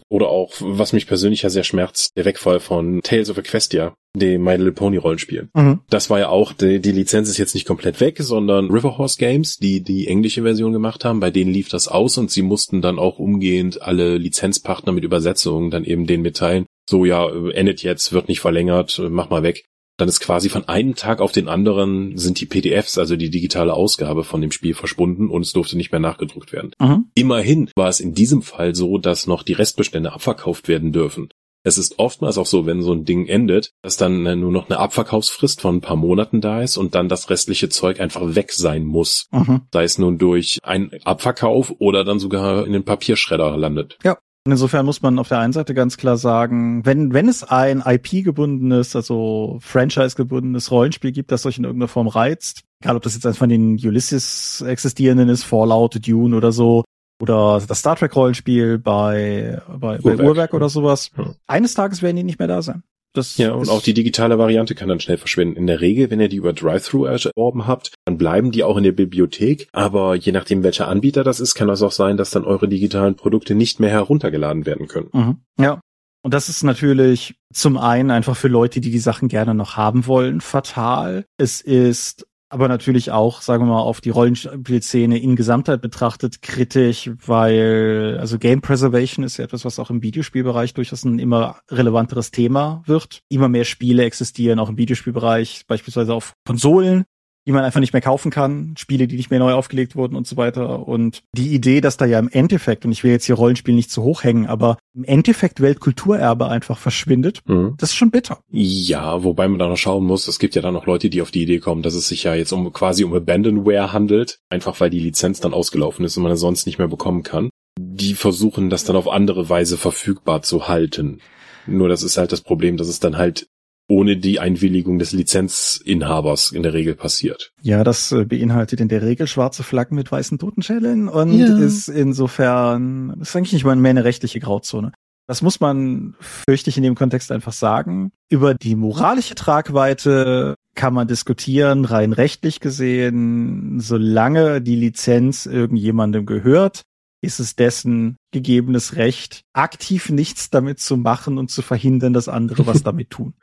oder auch, was mich persönlich ja sehr schmerzt, der Wegfall von Tales of Equestria, dem My Little Pony Rollenspiel. Mhm. Das war ja auch, die, die Lizenz ist jetzt nicht komplett weg, sondern Riverhorse Games, die die englische Version gemacht haben, bei denen lief das aus und sie mussten dann auch umgehend alle Lizenzpartner mit Übersetzungen dann eben denen mitteilen, so ja, endet jetzt, wird nicht verlängert, mach mal weg dann ist quasi von einem Tag auf den anderen sind die PDFs, also die digitale Ausgabe von dem Spiel verschwunden und es durfte nicht mehr nachgedruckt werden. Mhm. Immerhin war es in diesem Fall so, dass noch die Restbestände abverkauft werden dürfen. Es ist oftmals auch so, wenn so ein Ding endet, dass dann äh, nur noch eine Abverkaufsfrist von ein paar Monaten da ist und dann das restliche Zeug einfach weg sein muss. Mhm. Sei es nun durch einen Abverkauf oder dann sogar in den Papierschredder landet. Ja, Insofern muss man auf der einen Seite ganz klar sagen, wenn, wenn es ein IP-gebundenes, also Franchise-gebundenes Rollenspiel gibt, das euch in irgendeiner Form reizt, egal ob das jetzt eins von den Ulysses existierenden ist, Fallout, Dune oder so, oder das Star Trek Rollenspiel bei, bei, bei Uhrwerk oder sowas, ja. eines Tages werden die nicht mehr da sein. Das ja, und auch die digitale Variante kann dann schnell verschwinden. In der Regel, wenn ihr die über Drive-Thru erworben habt, dann bleiben die auch in der Bibliothek. Aber je nachdem, welcher Anbieter das ist, kann das auch sein, dass dann eure digitalen Produkte nicht mehr heruntergeladen werden können. Mhm. Ja. Und das ist natürlich zum einen einfach für Leute, die die Sachen gerne noch haben wollen, fatal. Es ist aber natürlich auch, sagen wir mal, auf die Rollenspielszene in Gesamtheit betrachtet kritisch, weil also Game Preservation ist ja etwas, was auch im Videospielbereich durchaus ein immer relevanteres Thema wird. Immer mehr Spiele existieren auch im Videospielbereich, beispielsweise auf Konsolen, die man einfach nicht mehr kaufen kann, Spiele, die nicht mehr neu aufgelegt wurden und so weiter. Und die Idee, dass da ja im Endeffekt, und ich will jetzt hier Rollenspiel nicht zu hoch hängen, aber im Endeffekt Weltkulturerbe einfach verschwindet, mhm. das ist schon bitter. Ja, wobei man da noch schauen muss, es gibt ja dann noch Leute, die auf die Idee kommen, dass es sich ja jetzt um quasi um Abandonware handelt, einfach weil die Lizenz dann ausgelaufen ist und man es sonst nicht mehr bekommen kann. Die versuchen das dann auf andere Weise verfügbar zu halten. Nur das ist halt das Problem, dass es dann halt ohne die Einwilligung des Lizenzinhabers in der Regel passiert. Ja, das äh, beinhaltet in der Regel schwarze Flaggen mit weißen Totenschädeln und ja. ist insofern, ist eigentlich nicht mal mehr eine rechtliche Grauzone. Das muss man, fürchte ich, in dem Kontext einfach sagen. Über die moralische Tragweite kann man diskutieren, rein rechtlich gesehen, solange die Lizenz irgendjemandem gehört, ist es dessen gegebenes Recht, aktiv nichts damit zu machen und zu verhindern, dass andere was [laughs] damit tun.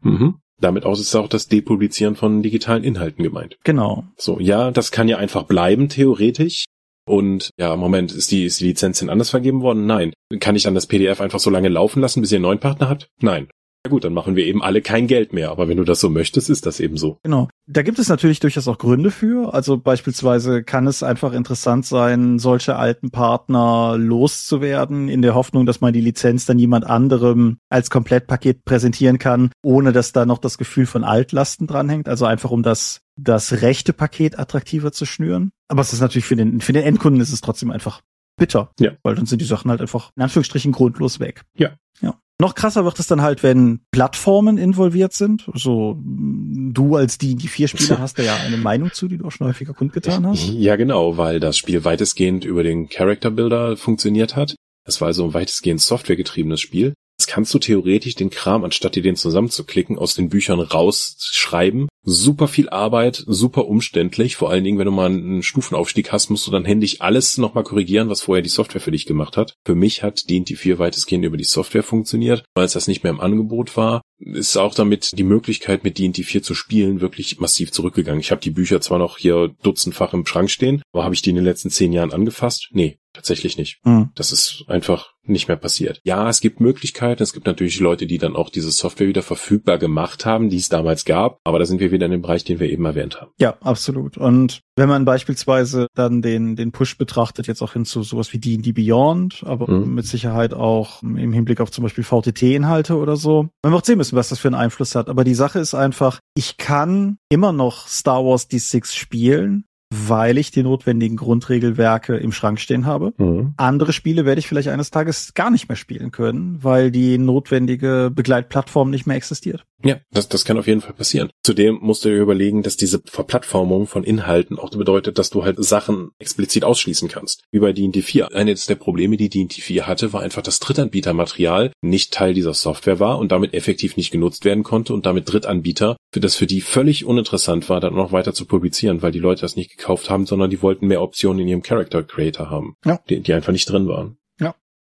Mhm. Damit aus ist auch das Depublizieren von digitalen Inhalten gemeint. Genau. So, ja, das kann ja einfach bleiben, theoretisch. Und ja, Moment, ist die, ist die Lizenz denn anders vergeben worden? Nein. Kann ich dann das PDF einfach so lange laufen lassen, bis ihr einen neuen Partner habt? Nein. Ja gut, dann machen wir eben alle kein Geld mehr. Aber wenn du das so möchtest, ist das eben so. Genau. Da gibt es natürlich durchaus auch Gründe für. Also beispielsweise kann es einfach interessant sein, solche alten Partner loszuwerden, in der Hoffnung, dass man die Lizenz dann jemand anderem als Komplettpaket präsentieren kann, ohne dass da noch das Gefühl von Altlasten dranhängt. Also einfach um das, das rechte Paket attraktiver zu schnüren. Aber es ist natürlich für den, für den Endkunden ist es trotzdem einfach bitter. Ja. Weil dann sind die Sachen halt einfach in Anführungsstrichen grundlos weg. Ja. Ja. Noch krasser wird es dann halt, wenn Plattformen involviert sind. So du als die, die vier Spieler [laughs] hast, da ja eine Meinung zu, die du auch schon häufiger kundgetan hast. Ja, genau, weil das Spiel weitestgehend über den Character Builder funktioniert hat. Es war also ein weitestgehend softwaregetriebenes Spiel. Das kannst du theoretisch den Kram, anstatt dir den zusammenzuklicken, aus den Büchern rausschreiben. Super viel Arbeit, super umständlich. Vor allen Dingen, wenn du mal einen Stufenaufstieg hast, musst du dann händisch alles nochmal korrigieren, was vorher die Software für dich gemacht hat. Für mich hat D&D 4 weitestgehend über die Software funktioniert, weil es das nicht mehr im Angebot war. Ist auch damit die Möglichkeit, mit D&D 4 zu spielen, wirklich massiv zurückgegangen. Ich habe die Bücher zwar noch hier dutzendfach im Schrank stehen, aber habe ich die in den letzten zehn Jahren angefasst? Nee, tatsächlich nicht. Mhm. Das ist einfach nicht mehr passiert. Ja, es gibt Möglichkeiten. Es gibt natürlich Leute, die dann auch diese Software wieder verfügbar gemacht haben, die es damals gab. Aber da sind wir wieder in dem Bereich, den wir eben erwähnt haben. Ja, absolut. Und wenn man beispielsweise dann den, den Push betrachtet, jetzt auch hin zu sowas wie D&D Beyond, aber mhm. mit Sicherheit auch im Hinblick auf zum Beispiel VTT-Inhalte oder so. Man wird sehen müssen, was das für einen Einfluss hat. Aber die Sache ist einfach, ich kann immer noch Star Wars D6 spielen, weil ich die notwendigen Grundregelwerke im Schrank stehen habe. Mhm. Andere Spiele werde ich vielleicht eines Tages gar nicht mehr spielen können, weil die notwendige Begleitplattform nicht mehr existiert. Ja, das, das kann auf jeden Fall passieren. Zudem musst du dir überlegen, dass diese Verplattformung von Inhalten auch bedeutet, dass du halt Sachen explizit ausschließen kannst. Wie bei D&D 4. Eines der Probleme, die D&D 4 hatte, war einfach, dass Drittanbietermaterial nicht Teil dieser Software war und damit effektiv nicht genutzt werden konnte und damit Drittanbieter, für das für die völlig uninteressant war, dann noch weiter zu publizieren, weil die Leute das nicht gekauft haben, sondern die wollten mehr Optionen in ihrem Character Creator haben, ja. die, die einfach nicht drin waren.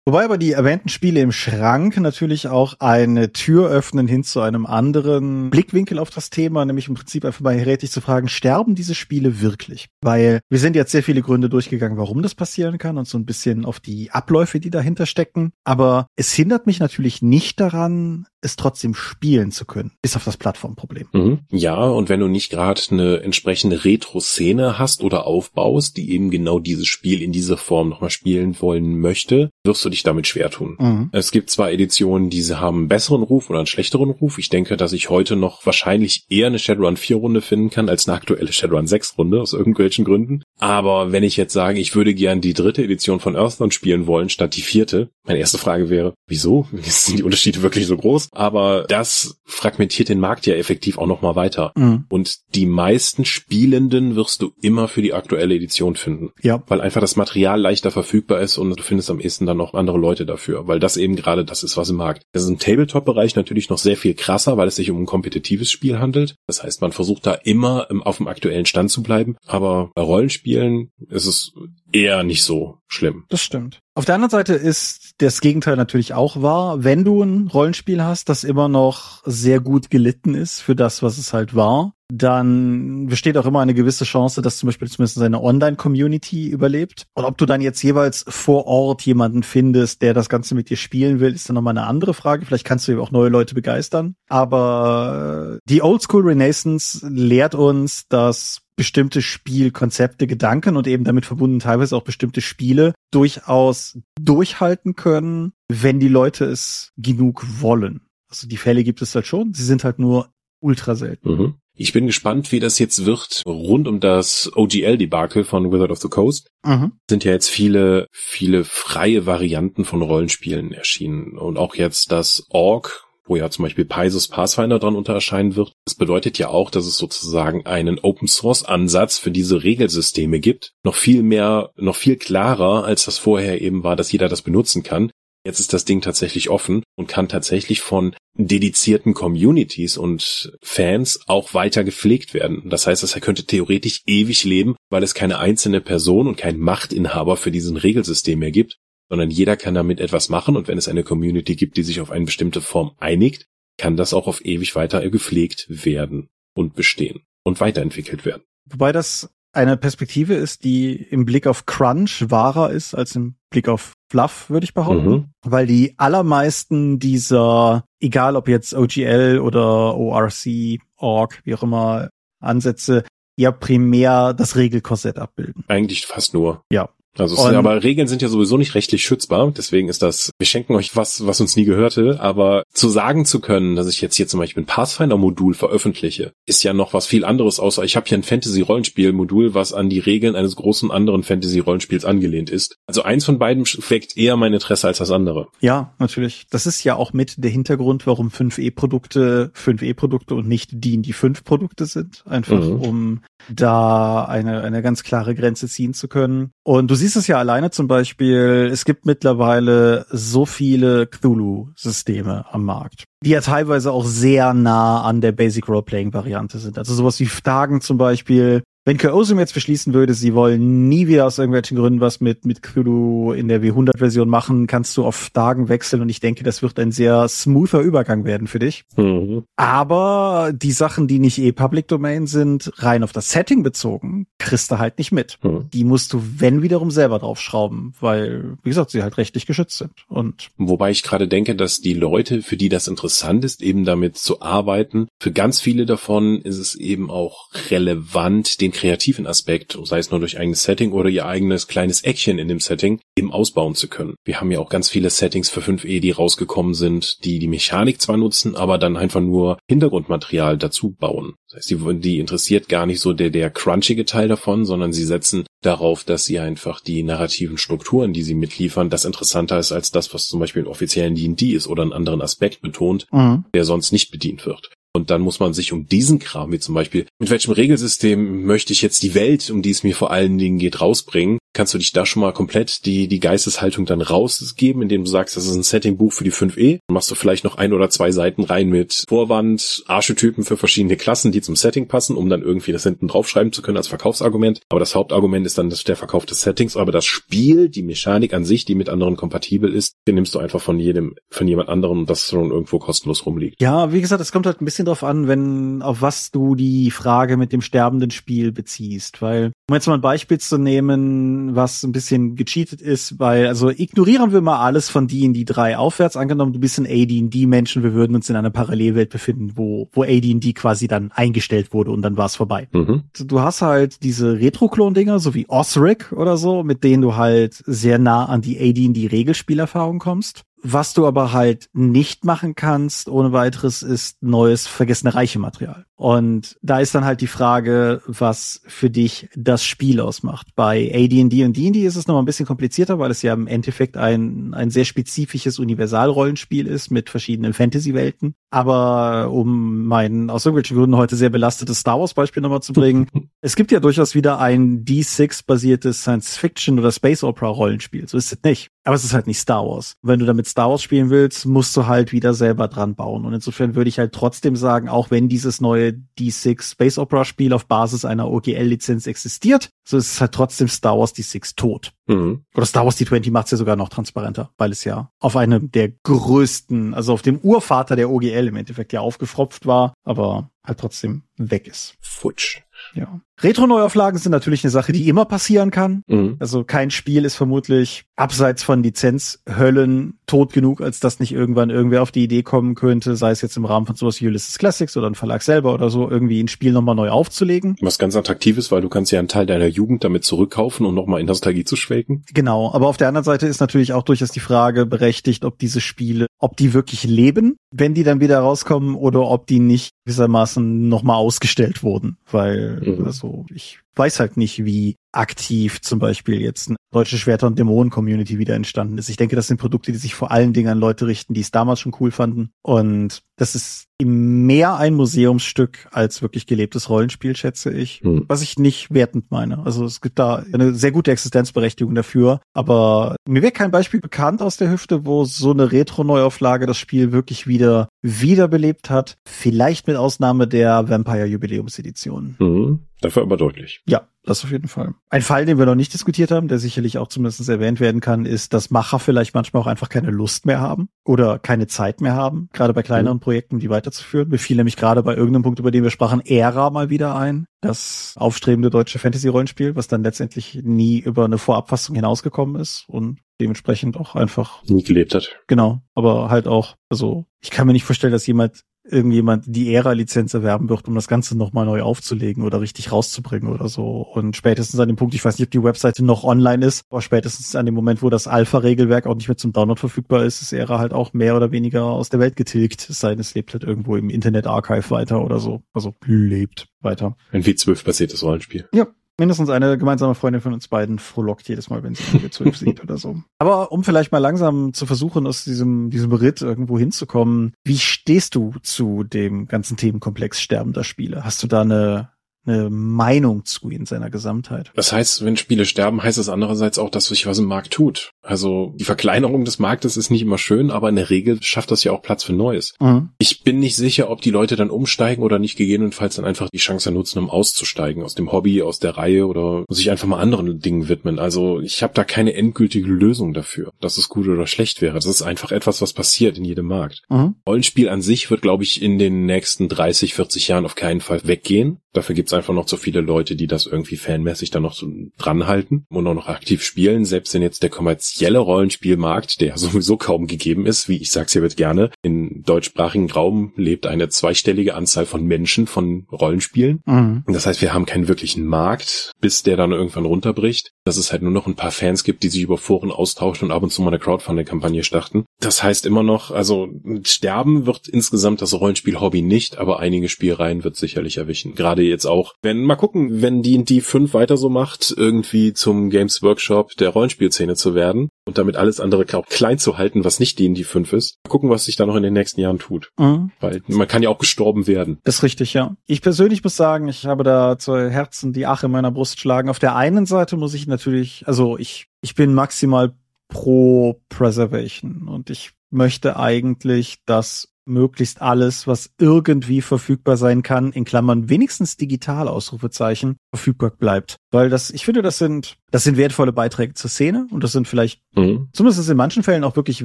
Wobei aber die erwähnten Spiele im Schrank natürlich auch eine Tür öffnen hin zu einem anderen Blickwinkel auf das Thema, nämlich im Prinzip einfach mal herätig zu fragen, sterben diese Spiele wirklich? Weil wir sind jetzt sehr viele Gründe durchgegangen, warum das passieren kann und so ein bisschen auf die Abläufe, die dahinter stecken. Aber es hindert mich natürlich nicht daran, es trotzdem spielen zu können, bis auf das Plattformproblem. Mhm. Ja, und wenn du nicht gerade eine entsprechende Retro-Szene hast oder aufbaust, die eben genau dieses Spiel in dieser Form nochmal spielen wollen möchte, wirst du dich damit schwer tun. Mhm. Es gibt zwar Editionen, die haben einen besseren Ruf oder einen schlechteren Ruf. Ich denke, dass ich heute noch wahrscheinlich eher eine Shadowrun 4 Runde finden kann als eine aktuelle Shadowrun 6 Runde aus irgendwelchen Gründen. Aber wenn ich jetzt sage, ich würde gern die dritte Edition von Earthbound spielen wollen statt die vierte, meine erste Frage wäre, wieso? [laughs] Sind die Unterschiede wirklich so groß? Aber das fragmentiert den Markt ja effektiv auch nochmal weiter. Mhm. Und die meisten Spielenden wirst du immer für die aktuelle Edition finden. Ja. Weil einfach das Material leichter verfügbar ist und du findest am ehesten dann noch andere Leute dafür, weil das eben gerade das ist, was im Markt. Das ist im Tabletop-Bereich natürlich noch sehr viel krasser, weil es sich um ein kompetitives Spiel handelt. Das heißt, man versucht da immer auf dem aktuellen Stand zu bleiben. Aber bei Rollenspielen ist es eher nicht so schlimm. Das stimmt. Auf der anderen Seite ist das Gegenteil natürlich auch wahr. Wenn du ein Rollenspiel hast, das immer noch sehr gut gelitten ist für das, was es halt war, dann besteht auch immer eine gewisse Chance, dass zum Beispiel zumindest seine Online-Community überlebt. Und ob du dann jetzt jeweils vor Ort jemanden findest, der das Ganze mit dir spielen will, ist dann nochmal eine andere Frage. Vielleicht kannst du auch neue Leute begeistern. Aber die Oldschool Renaissance lehrt uns, dass bestimmte Spielkonzepte, Gedanken und eben damit verbunden teilweise auch bestimmte Spiele durchaus durchhalten können, wenn die Leute es genug wollen. Also die Fälle gibt es halt schon, sie sind halt nur ultra selten. Mhm. Ich bin gespannt, wie das jetzt wird rund um das OGL-Debakel von Wizard of the Coast. Mhm. Sind ja jetzt viele, viele freie Varianten von Rollenspielen erschienen. Und auch jetzt das Org, wo ja zum Beispiel Paisos Pathfinder dran unterscheiden wird. Das bedeutet ja auch, dass es sozusagen einen Open Source Ansatz für diese Regelsysteme gibt. Noch viel mehr, noch viel klarer, als das vorher eben war, dass jeder das benutzen kann. Jetzt ist das Ding tatsächlich offen und kann tatsächlich von dedizierten Communities und Fans auch weiter gepflegt werden. Das heißt, er könnte theoretisch ewig leben, weil es keine einzelne Person und kein Machtinhaber für diesen Regelsystem mehr gibt, sondern jeder kann damit etwas machen und wenn es eine Community gibt, die sich auf eine bestimmte Form einigt, kann das auch auf ewig weiter gepflegt werden und bestehen und weiterentwickelt werden. Wobei das eine Perspektive ist, die im Blick auf Crunch wahrer ist als im Blick auf Fluff, würde ich behaupten. Mhm. Weil die allermeisten dieser, egal ob jetzt OGL oder ORC, Org, wie auch immer, Ansätze, ja primär das Regelkorsett abbilden. Eigentlich fast nur. Ja. Also, es, aber Regeln sind ja sowieso nicht rechtlich schützbar. Deswegen ist das, wir schenken euch was, was uns nie gehörte. Aber zu sagen zu können, dass ich jetzt hier zum Beispiel ein Pathfinder-Modul veröffentliche, ist ja noch was viel anderes, außer ich habe hier ein Fantasy-Rollenspiel-Modul, was an die Regeln eines großen anderen Fantasy-Rollenspiels angelehnt ist. Also eins von beiden weckt eher mein Interesse als das andere. Ja, natürlich. Das ist ja auch mit der Hintergrund, warum 5e-Produkte 5e-Produkte und nicht die die 5-Produkte sind. Einfach mhm. um da eine, eine ganz klare Grenze ziehen zu können. Und du siehst es ja alleine zum Beispiel, es gibt mittlerweile so viele Cthulhu-Systeme am Markt, die ja teilweise auch sehr nah an der Basic Role-Playing-Variante sind. Also sowas wie Tagen zum Beispiel wenn Chaosium jetzt beschließen würde, sie wollen nie wieder aus irgendwelchen Gründen was mit, mit Cthulhu in der W100-Version machen, kannst du auf Tagen wechseln und ich denke, das wird ein sehr smoother Übergang werden für dich. Mhm. Aber die Sachen, die nicht eh Public Domain sind, rein auf das Setting bezogen, kriegst du halt nicht mit. Mhm. Die musst du, wenn wiederum selber draufschrauben, weil, wie gesagt, sie halt rechtlich geschützt sind. Und Wobei ich gerade denke, dass die Leute, für die das interessant ist, eben damit zu arbeiten, für ganz viele davon ist es eben auch relevant, den kreativen Aspekt, sei es nur durch eigenes Setting oder ihr eigenes kleines Eckchen in dem Setting, eben ausbauen zu können. Wir haben ja auch ganz viele Settings für 5e, die rausgekommen sind, die die Mechanik zwar nutzen, aber dann einfach nur Hintergrundmaterial dazu bauen. Das heißt, die, die interessiert gar nicht so der, der crunchige Teil davon, sondern sie setzen darauf, dass sie einfach die narrativen Strukturen, die sie mitliefern, das interessanter ist als das, was zum Beispiel im offiziellen D&D ist oder einen anderen Aspekt betont, mhm. der sonst nicht bedient wird. Und dann muss man sich um diesen Kram, wie zum Beispiel, mit welchem Regelsystem möchte ich jetzt die Welt, um die es mir vor allen Dingen geht, rausbringen? Kannst du dich da schon mal komplett die, die Geisteshaltung dann rausgeben, indem du sagst, das ist ein Settingbuch für die 5e. Dann machst du vielleicht noch ein oder zwei Seiten rein mit Vorwand, Archetypen für verschiedene Klassen, die zum Setting passen, um dann irgendwie das hinten draufschreiben zu können als Verkaufsargument. Aber das Hauptargument ist dann der Verkauf des Settings. Aber das Spiel, die Mechanik an sich, die mit anderen kompatibel ist, den nimmst du einfach von jedem, von jemand anderem das schon irgendwo kostenlos rumliegt. Ja, wie gesagt, es kommt halt ein bisschen drauf an, wenn, auf was du die Frage mit dem sterbenden Spiel beziehst. Weil, um jetzt mal ein Beispiel zu nehmen, was ein bisschen gecheatet ist, weil, also ignorieren wir mal alles von D&D 3 aufwärts, angenommen du bist ein AD&D-Menschen, wir würden uns in einer Parallelwelt befinden, wo, wo AD&D quasi dann eingestellt wurde und dann war es vorbei. Mhm. Du hast halt diese Retro-Klon-Dinger, so wie Osric oder so, mit denen du halt sehr nah an die AD&D-Regelspielerfahrung kommst. Was du aber halt nicht machen kannst ohne weiteres ist neues vergessene reiche Material. Und da ist dann halt die Frage, was für dich das Spiel ausmacht. Bei AD&D und D&D ist es noch ein bisschen komplizierter, weil es ja im Endeffekt ein, ein sehr spezifisches Universalrollenspiel ist mit verschiedenen Fantasy-Welten. Aber um mein aus irgendwelchen Gründen heute sehr belastetes Star Wars-Beispiel nochmal zu bringen, [laughs] es gibt ja durchaus wieder ein D6-basiertes Science-Fiction- oder Space-Opera-Rollenspiel. So ist es nicht. Aber es ist halt nicht Star Wars. Wenn du damit Star Wars spielen willst, musst du halt wieder selber dran bauen. Und insofern würde ich halt trotzdem sagen, auch wenn dieses neue D6 Space Opera Spiel auf Basis einer OGL-Lizenz existiert, so ist es halt trotzdem Star Wars D6 tot. Mhm. Oder Star Wars D20 macht es ja sogar noch transparenter, weil es ja auf einem der größten, also auf dem Urvater der OGL im Endeffekt ja aufgefropft war, aber halt trotzdem weg ist. Futsch. Ja. Retro-Neuauflagen sind natürlich eine Sache, die immer passieren kann. Mhm. Also kein Spiel ist vermutlich abseits von Lizenzhöllen tot genug, als dass nicht irgendwann irgendwer auf die Idee kommen könnte, sei es jetzt im Rahmen von sowas wie Ulysses Classics oder ein Verlag selber oder so, irgendwie ein Spiel nochmal neu aufzulegen. Was ganz attraktiv ist, weil du kannst ja einen Teil deiner Jugend damit zurückkaufen, um nochmal in Nostalgie zu schwelgen. Genau, aber auf der anderen Seite ist natürlich auch durchaus die Frage berechtigt, ob diese Spiele, ob die wirklich leben, wenn die dann wieder rauskommen oder ob die nicht gewissermaßen nochmal ausgestellt wurden, weil mhm. Also ich weiß halt nicht, wie aktiv zum Beispiel jetzt eine deutsche Schwerter- und Dämonen-Community wieder entstanden ist. Ich denke, das sind Produkte, die sich vor allen Dingen an Leute richten, die es damals schon cool fanden. Und das ist mehr ein Museumsstück als wirklich gelebtes Rollenspiel, schätze ich. Hm. Was ich nicht wertend meine. Also es gibt da eine sehr gute Existenzberechtigung dafür. Aber mir wäre kein Beispiel bekannt aus der Hüfte, wo so eine Retro-Neuauflage das Spiel wirklich wieder wiederbelebt hat. Vielleicht mit Ausnahme der Vampire Jubiläumsedition. Mhm. Dafür aber deutlich. Ja, das auf jeden Fall. Ein Fall, den wir noch nicht diskutiert haben, der sicherlich auch zumindest erwähnt werden kann, ist, dass Macher vielleicht manchmal auch einfach keine Lust mehr haben oder keine Zeit mehr haben, gerade bei kleineren mhm. Projekten, die weiterzuführen. Mir fiel nämlich gerade bei irgendeinem Punkt, über den wir sprachen, Ära mal wieder ein, das aufstrebende deutsche Fantasy-Rollenspiel, was dann letztendlich nie über eine Vorabfassung hinausgekommen ist und dementsprechend auch einfach nie gelebt hat. Genau, aber halt auch, also ich kann mir nicht vorstellen, dass jemand irgendjemand die Ära-Lizenz erwerben wird, um das Ganze nochmal neu aufzulegen oder richtig rauszubringen oder so. Und spätestens an dem Punkt, ich weiß nicht, ob die Webseite noch online ist, aber spätestens an dem Moment, wo das Alpha-Regelwerk auch nicht mehr zum Download verfügbar ist, ist Ära halt auch mehr oder weniger aus der Welt getilgt. Es sei denn, es lebt halt irgendwo im Internet-Archive weiter oder so. Also lebt weiter. Ein W12-basiertes Rollenspiel. Ja, mindestens eine gemeinsame Freundin von uns beiden frohlockt jedes Mal, wenn sie irgendwie zwölf sieht oder so. Aber um vielleicht mal langsam zu versuchen, aus diesem, diesem Ritt irgendwo hinzukommen, wie stehst du zu dem ganzen Themenkomplex sterbender Spiele? Hast du da eine, eine Meinung zu in seiner Gesamtheit. Das heißt, wenn Spiele sterben, heißt es andererseits auch, dass sich was im Markt tut. Also die Verkleinerung des Marktes ist nicht immer schön, aber in der Regel schafft das ja auch Platz für Neues. Mhm. Ich bin nicht sicher, ob die Leute dann umsteigen oder nicht gegebenenfalls dann einfach die Chance nutzen, um auszusteigen aus dem Hobby, aus der Reihe oder sich einfach mal anderen Dingen widmen. Also ich habe da keine endgültige Lösung dafür, dass es gut oder schlecht wäre. Das ist einfach etwas, was passiert in jedem Markt. Mhm. Rollenspiel an sich wird, glaube ich, in den nächsten 30, 40 Jahren auf keinen Fall weggehen. Dafür gibt's einfach noch zu viele Leute, die das irgendwie fanmäßig dann noch so dranhalten und auch noch aktiv spielen. Selbst wenn jetzt der kommerzielle Rollenspielmarkt, der [laughs] sowieso kaum gegeben ist, wie ich sag's hier wird gerne, im deutschsprachigen Raum lebt eine zweistellige Anzahl von Menschen von Rollenspielen. Mhm. Das heißt, wir haben keinen wirklichen Markt, bis der dann irgendwann runterbricht. Dass es halt nur noch ein paar Fans gibt, die sich über Foren austauschen und ab und zu mal eine Crowdfunding-Kampagne starten. Das heißt immer noch, also sterben wird insgesamt das Rollenspiel-Hobby nicht, aber einige Spielreihen wird sicherlich erwischen. Gerade jetzt auch, wenn, mal gucken, wenn D&D 5 weiter so macht, irgendwie zum Games Workshop der Rollenspielszene zu werden und damit alles andere auch klein zu halten, was nicht D&D 5 ist. Mal gucken, was sich da noch in den nächsten Jahren tut. Mhm. Weil man kann ja auch gestorben werden. Das ist richtig, ja. Ich persönlich muss sagen, ich habe da zwei Herzen, die Ache in meiner Brust schlagen. Auf der einen Seite muss ich natürlich, also ich, ich bin maximal pro Preservation und ich möchte eigentlich, dass möglichst alles, was irgendwie verfügbar sein kann, in Klammern wenigstens digital Ausrufezeichen, verfügbar bleibt. Weil das, ich finde, das sind, das sind wertvolle Beiträge zur Szene und das sind vielleicht, mhm. zumindest in manchen Fällen auch wirklich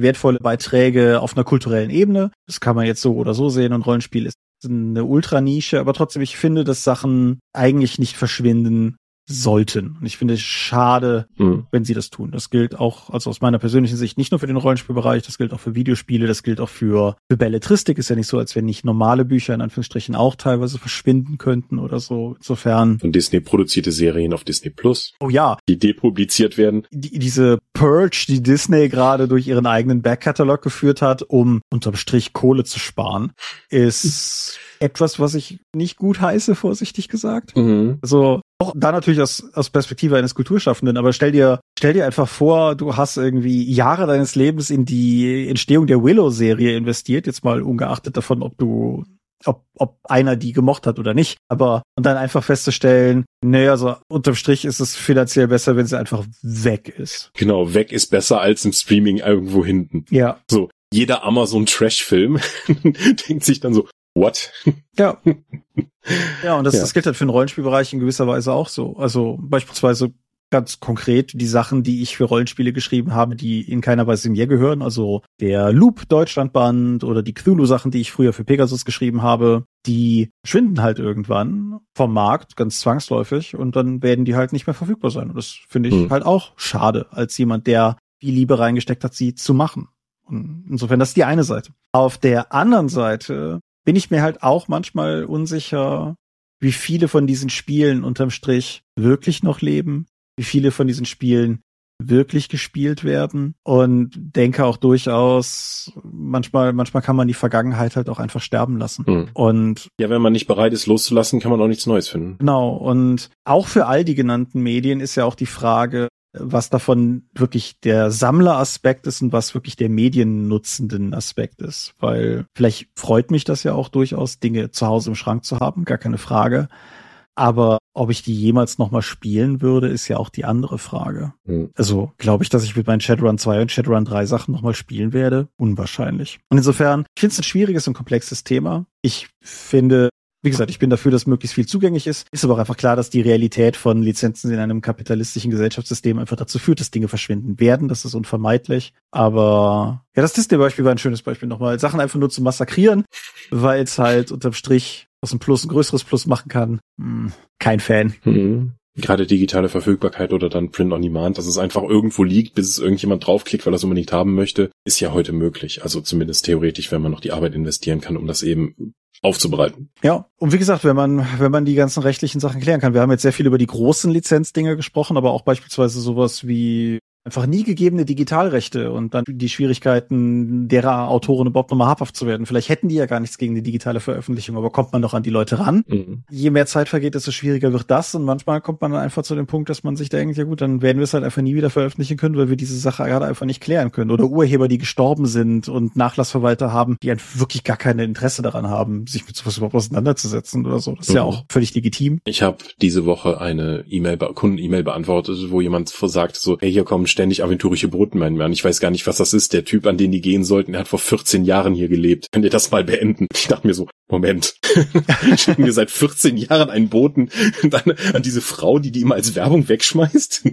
wertvolle Beiträge auf einer kulturellen Ebene. Das kann man jetzt so oder so sehen und Rollenspiel ist eine Ultranische, aber trotzdem, ich finde, dass Sachen eigentlich nicht verschwinden, sollten. Und ich finde es schade, mhm. wenn sie das tun. Das gilt auch, also aus meiner persönlichen Sicht, nicht nur für den Rollenspielbereich, das gilt auch für Videospiele, das gilt auch für, für Belletristik. Ist ja nicht so, als wenn nicht normale Bücher in Anführungsstrichen auch teilweise verschwinden könnten oder so. Insofern. Von Disney produzierte Serien auf Disney Plus. Oh ja. Die depubliziert werden. Die, diese Purge, die Disney gerade durch ihren eigenen Backkatalog geführt hat, um unterm Strich Kohle zu sparen, ist [laughs] etwas, was ich nicht gut heiße, vorsichtig gesagt. Mhm. Also auch da natürlich aus, aus Perspektive eines Kulturschaffenden, aber stell dir, stell dir einfach vor, du hast irgendwie Jahre deines Lebens in die Entstehung der Willow-Serie investiert, jetzt mal ungeachtet davon, ob du ob, ob einer die gemocht hat oder nicht. Aber und dann einfach festzustellen, naja, so unterm Strich ist es finanziell besser, wenn sie einfach weg ist. Genau, weg ist besser als im Streaming irgendwo hinten. Ja. So, jeder Amazon Trash-Film [laughs] denkt sich dann so, what? [laughs] Ja. Ja, und das, ja. das gilt halt für den Rollenspielbereich in gewisser Weise auch so. Also beispielsweise ganz konkret die Sachen, die ich für Rollenspiele geschrieben habe, die in keiner Weise mir gehören. Also der Loop Deutschlandband oder die Cthulhu-Sachen, die ich früher für Pegasus geschrieben habe, die schwinden halt irgendwann vom Markt, ganz zwangsläufig, und dann werden die halt nicht mehr verfügbar sein. Und das finde ich hm. halt auch schade, als jemand, der viel Liebe reingesteckt hat, sie zu machen. Und insofern, das ist die eine Seite. Auf der anderen Seite bin ich mir halt auch manchmal unsicher, wie viele von diesen Spielen unterm Strich wirklich noch leben, wie viele von diesen Spielen wirklich gespielt werden und denke auch durchaus, manchmal, manchmal kann man die Vergangenheit halt auch einfach sterben lassen. Hm. Und ja, wenn man nicht bereit ist loszulassen, kann man auch nichts Neues finden. Genau. Und auch für all die genannten Medien ist ja auch die Frage, was davon wirklich der Sammleraspekt ist und was wirklich der mediennutzenden Aspekt ist. Weil vielleicht freut mich das ja auch durchaus, Dinge zu Hause im Schrank zu haben, gar keine Frage. Aber ob ich die jemals nochmal spielen würde, ist ja auch die andere Frage. Hm. Also glaube ich, dass ich mit meinen Shadowrun 2 und Shadowrun 3 Sachen nochmal spielen werde? Unwahrscheinlich. Und insofern, ich finde es ein schwieriges und komplexes Thema. Ich finde, wie gesagt, ich bin dafür, dass möglichst viel zugänglich ist. Ist aber auch einfach klar, dass die Realität von Lizenzen in einem kapitalistischen Gesellschaftssystem einfach dazu führt, dass Dinge verschwinden werden. Das ist unvermeidlich. Aber ja, das Disney-Beispiel war ein schönes Beispiel nochmal. Sachen einfach nur zu massakrieren, weil es halt unterm Strich aus einem Plus ein größeres Plus machen kann. Hm, kein Fan. Mhm. Gerade digitale Verfügbarkeit oder dann Print on Demand, dass es einfach irgendwo liegt, bis es irgendjemand draufklickt, weil er es unbedingt haben möchte, ist ja heute möglich. Also zumindest theoretisch, wenn man noch die Arbeit investieren kann, um das eben aufzubereiten. Ja, und wie gesagt, wenn man, wenn man die ganzen rechtlichen Sachen klären kann, wir haben jetzt sehr viel über die großen Lizenzdinge gesprochen, aber auch beispielsweise sowas wie einfach nie gegebene Digitalrechte und dann die Schwierigkeiten derer Autoren überhaupt nochmal habhaft zu werden. Vielleicht hätten die ja gar nichts gegen die digitale Veröffentlichung, aber kommt man doch an die Leute ran. Mhm. Je mehr Zeit vergeht, desto schwieriger wird das und manchmal kommt man dann einfach zu dem Punkt, dass man sich denkt, ja gut, dann werden wir es halt einfach nie wieder veröffentlichen können, weil wir diese Sache gerade einfach nicht klären können. Oder Urheber, die gestorben sind und Nachlassverwalter haben, die einfach wirklich gar kein Interesse daran haben, sich mit sowas überhaupt auseinanderzusetzen oder so. Das ist mhm. ja auch völlig legitim. Ich habe diese Woche eine E-Mail, Kunden-E-Mail beantwortet, wo jemand sagt so, hey, hier kommen ständig aventurische Botenmänner an. Ich weiß gar nicht, was das ist. Der Typ, an den die gehen sollten, der hat vor 14 Jahren hier gelebt. Könnt ihr das mal beenden? Ich dachte mir so, Moment. [laughs] Schicken wir seit 14 Jahren einen Boten dann an diese Frau, die die immer als Werbung wegschmeißt?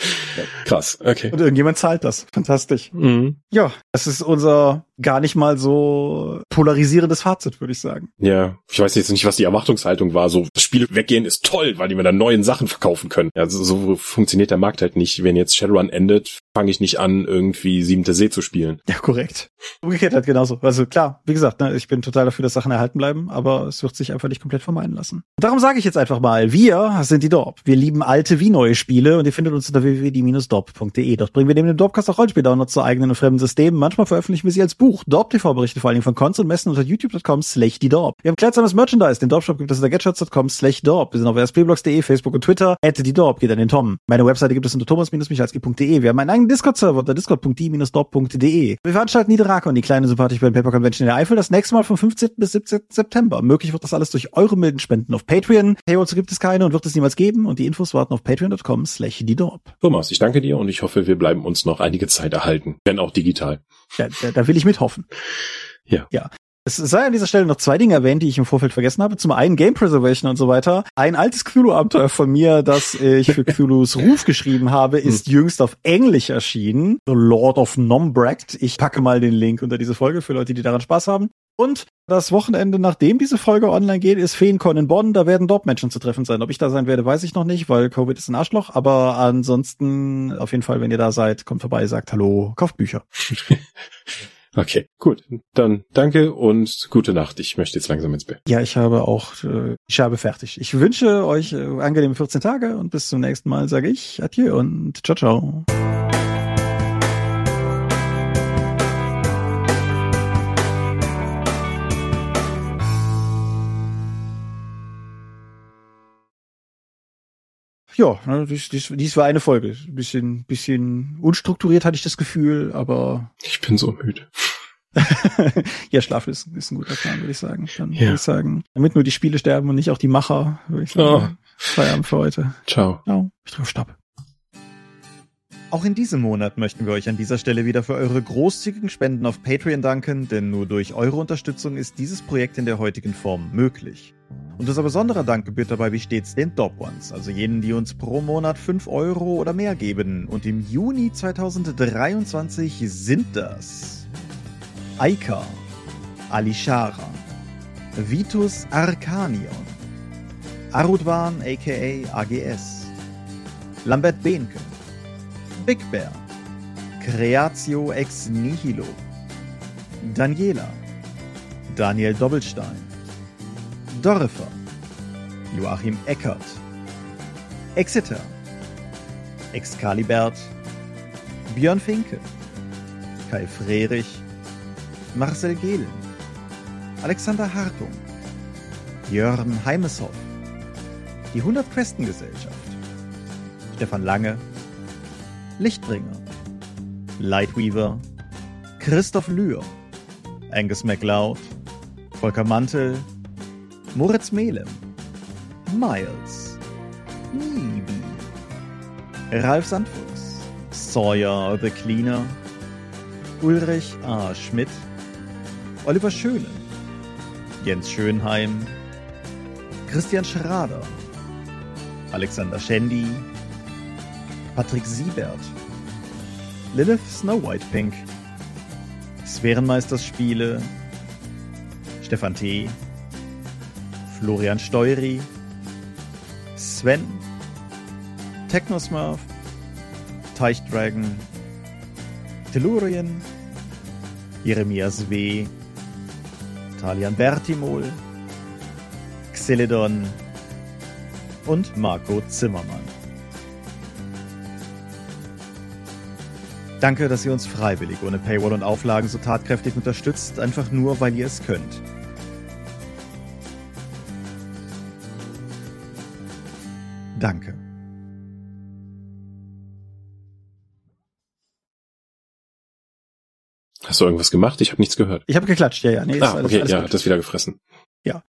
[laughs] Krass, okay. Und irgendjemand zahlt das. Fantastisch. Mhm. Ja, das ist unser gar nicht mal so polarisierendes Fazit, würde ich sagen. Ja, ich weiß jetzt nicht, was die Erwartungshaltung war. So, das Spiel weggehen ist toll, weil die mir dann neuen Sachen verkaufen können. Ja, so, so funktioniert der Markt halt nicht. Wenn jetzt Shadowrun endet, fange ich nicht an, irgendwie Siebente See zu spielen. Ja, korrekt. Umgekehrt halt genauso. Also klar, wie gesagt, ne, ich bin total dafür, dass Sachen erhalten bleiben, aber es wird sich einfach nicht komplett vermeiden lassen. Darum sage ich jetzt einfach mal, wir sind die Dorp. Wir lieben alte wie neue Spiele und ihr findet uns unter www.die-dorp.de. Dort bringen wir neben dem Dorpcast auch Rollspiel-Downloads zu eigenen und fremden Systemen. Manchmal veröffentlichen wir sie als Buch. Dorp TV berichte vor allen Dingen von Cons und Messen unter youtube.com slash die Dorp. Wir haben kleidsames Merchandise. Den Dorp-Shop gibt es unter getshirts.com slash Dorp. Wir sind auf rspblogs.de, Facebook und Twitter. At die Dorp geht an den Tom. Meine Webseite gibt es unter thomas-michalski.de. Wir haben einen eigenen Discord-Server unter discord.die-dorp.de. Wir veranstalten die und die kleine sympathische Pen Paper Convention in der Eifel das nächste Mal vom 15. bis 17. September. Möglich wird das alles durch eure milden Spenden auf Patreon. Paywalls gibt es keine und wird es niemals geben und die Infos warten auf patreon.com slash die. Thomas, ich danke dir und ich hoffe, wir bleiben uns noch einige Zeit erhalten, wenn auch digital. Ja, da, da will ich mithoffen. Ja. Ja. Es sei an dieser Stelle noch zwei Dinge erwähnt, die ich im Vorfeld vergessen habe. Zum einen Game Preservation und so weiter. Ein altes Cthulhu-Abenteuer von mir, das ich für Cthulhus [laughs] Ruf geschrieben habe, ist hm. jüngst auf Englisch erschienen. The Lord of Nombract. Ich packe mal den Link unter diese Folge für Leute, die daran Spaß haben. Und das Wochenende, nachdem diese Folge online geht, ist Feencon in Bonn. Da werden dort Menschen zu treffen sein. Ob ich da sein werde, weiß ich noch nicht, weil Covid ist ein Arschloch. Aber ansonsten, auf jeden Fall, wenn ihr da seid, kommt vorbei, sagt Hallo, kauft Bücher. [laughs] Okay, gut. Dann danke und gute Nacht. Ich möchte jetzt langsam ins Bett. Ja, ich habe auch äh, ich habe fertig. Ich wünsche euch äh, angenehme 14 Tage und bis zum nächsten Mal sage ich Adieu und ciao, ciao. Ja, ne, dies, dies, dies war eine Folge. Bisschen, bisschen unstrukturiert hatte ich das Gefühl, aber. Ich bin so müde. [laughs] ja, Schlaf ist, ist ein guter Plan, würde ich sagen. Dann ja. würde ich sagen, damit nur die Spiele sterben und nicht auch die Macher, würde ich sagen. Oh. Feierabend für heute. Ciao. Ciao. Ich drücke Stopp. Auch in diesem Monat möchten wir euch an dieser Stelle wieder für eure großzügigen Spenden auf Patreon danken, denn nur durch eure Unterstützung ist dieses Projekt in der heutigen Form möglich. Und unser besonderer Dank gebührt dabei wie stets den Top Ones, also jenen, die uns pro Monat 5 Euro oder mehr geben. Und im Juni 2023 sind das Aika, Alishara, Vitus Arcanion, Arudwan aka AGS, Lambert Behnke, Big Bear, Creatio ex nihilo, Daniela, Daniel Doppelstein, Dorifer, Joachim Eckert, Exeter, Excalibert, Björn Finke, Kai Frerich, Marcel Gehlen, Alexander Hartung, Jörn Heimeshoff, die 100 Questen Gesellschaft, Stefan Lange, Lichtbringer, Lightweaver, Christoph Lühr, Angus MacLeod, Volker Mantel, Moritz Melem, Miles, Nibi, Ralf Sandfuchs, Sawyer the Cleaner, Ulrich A. Schmidt, Oliver Schöne, Jens Schönheim, Christian Schrader, Alexander Schendi, Patrick Siebert, Lilith Snow White Pink, Sphärenmeisters Spiele, Stefan T., Florian Steury, Sven, Technosmurf, Teichdragon, Tellurien, Jeremias W., Talian Bertimol, Xeledon und Marco Zimmermann. Danke, dass ihr uns freiwillig ohne Paywall und Auflagen so tatkräftig unterstützt, einfach nur, weil ihr es könnt. Danke. Hast du irgendwas gemacht? Ich habe nichts gehört. Ich habe geklatscht, ja, ja. Nee, ah, okay, alles ja, gut. das wieder gefressen. Ja.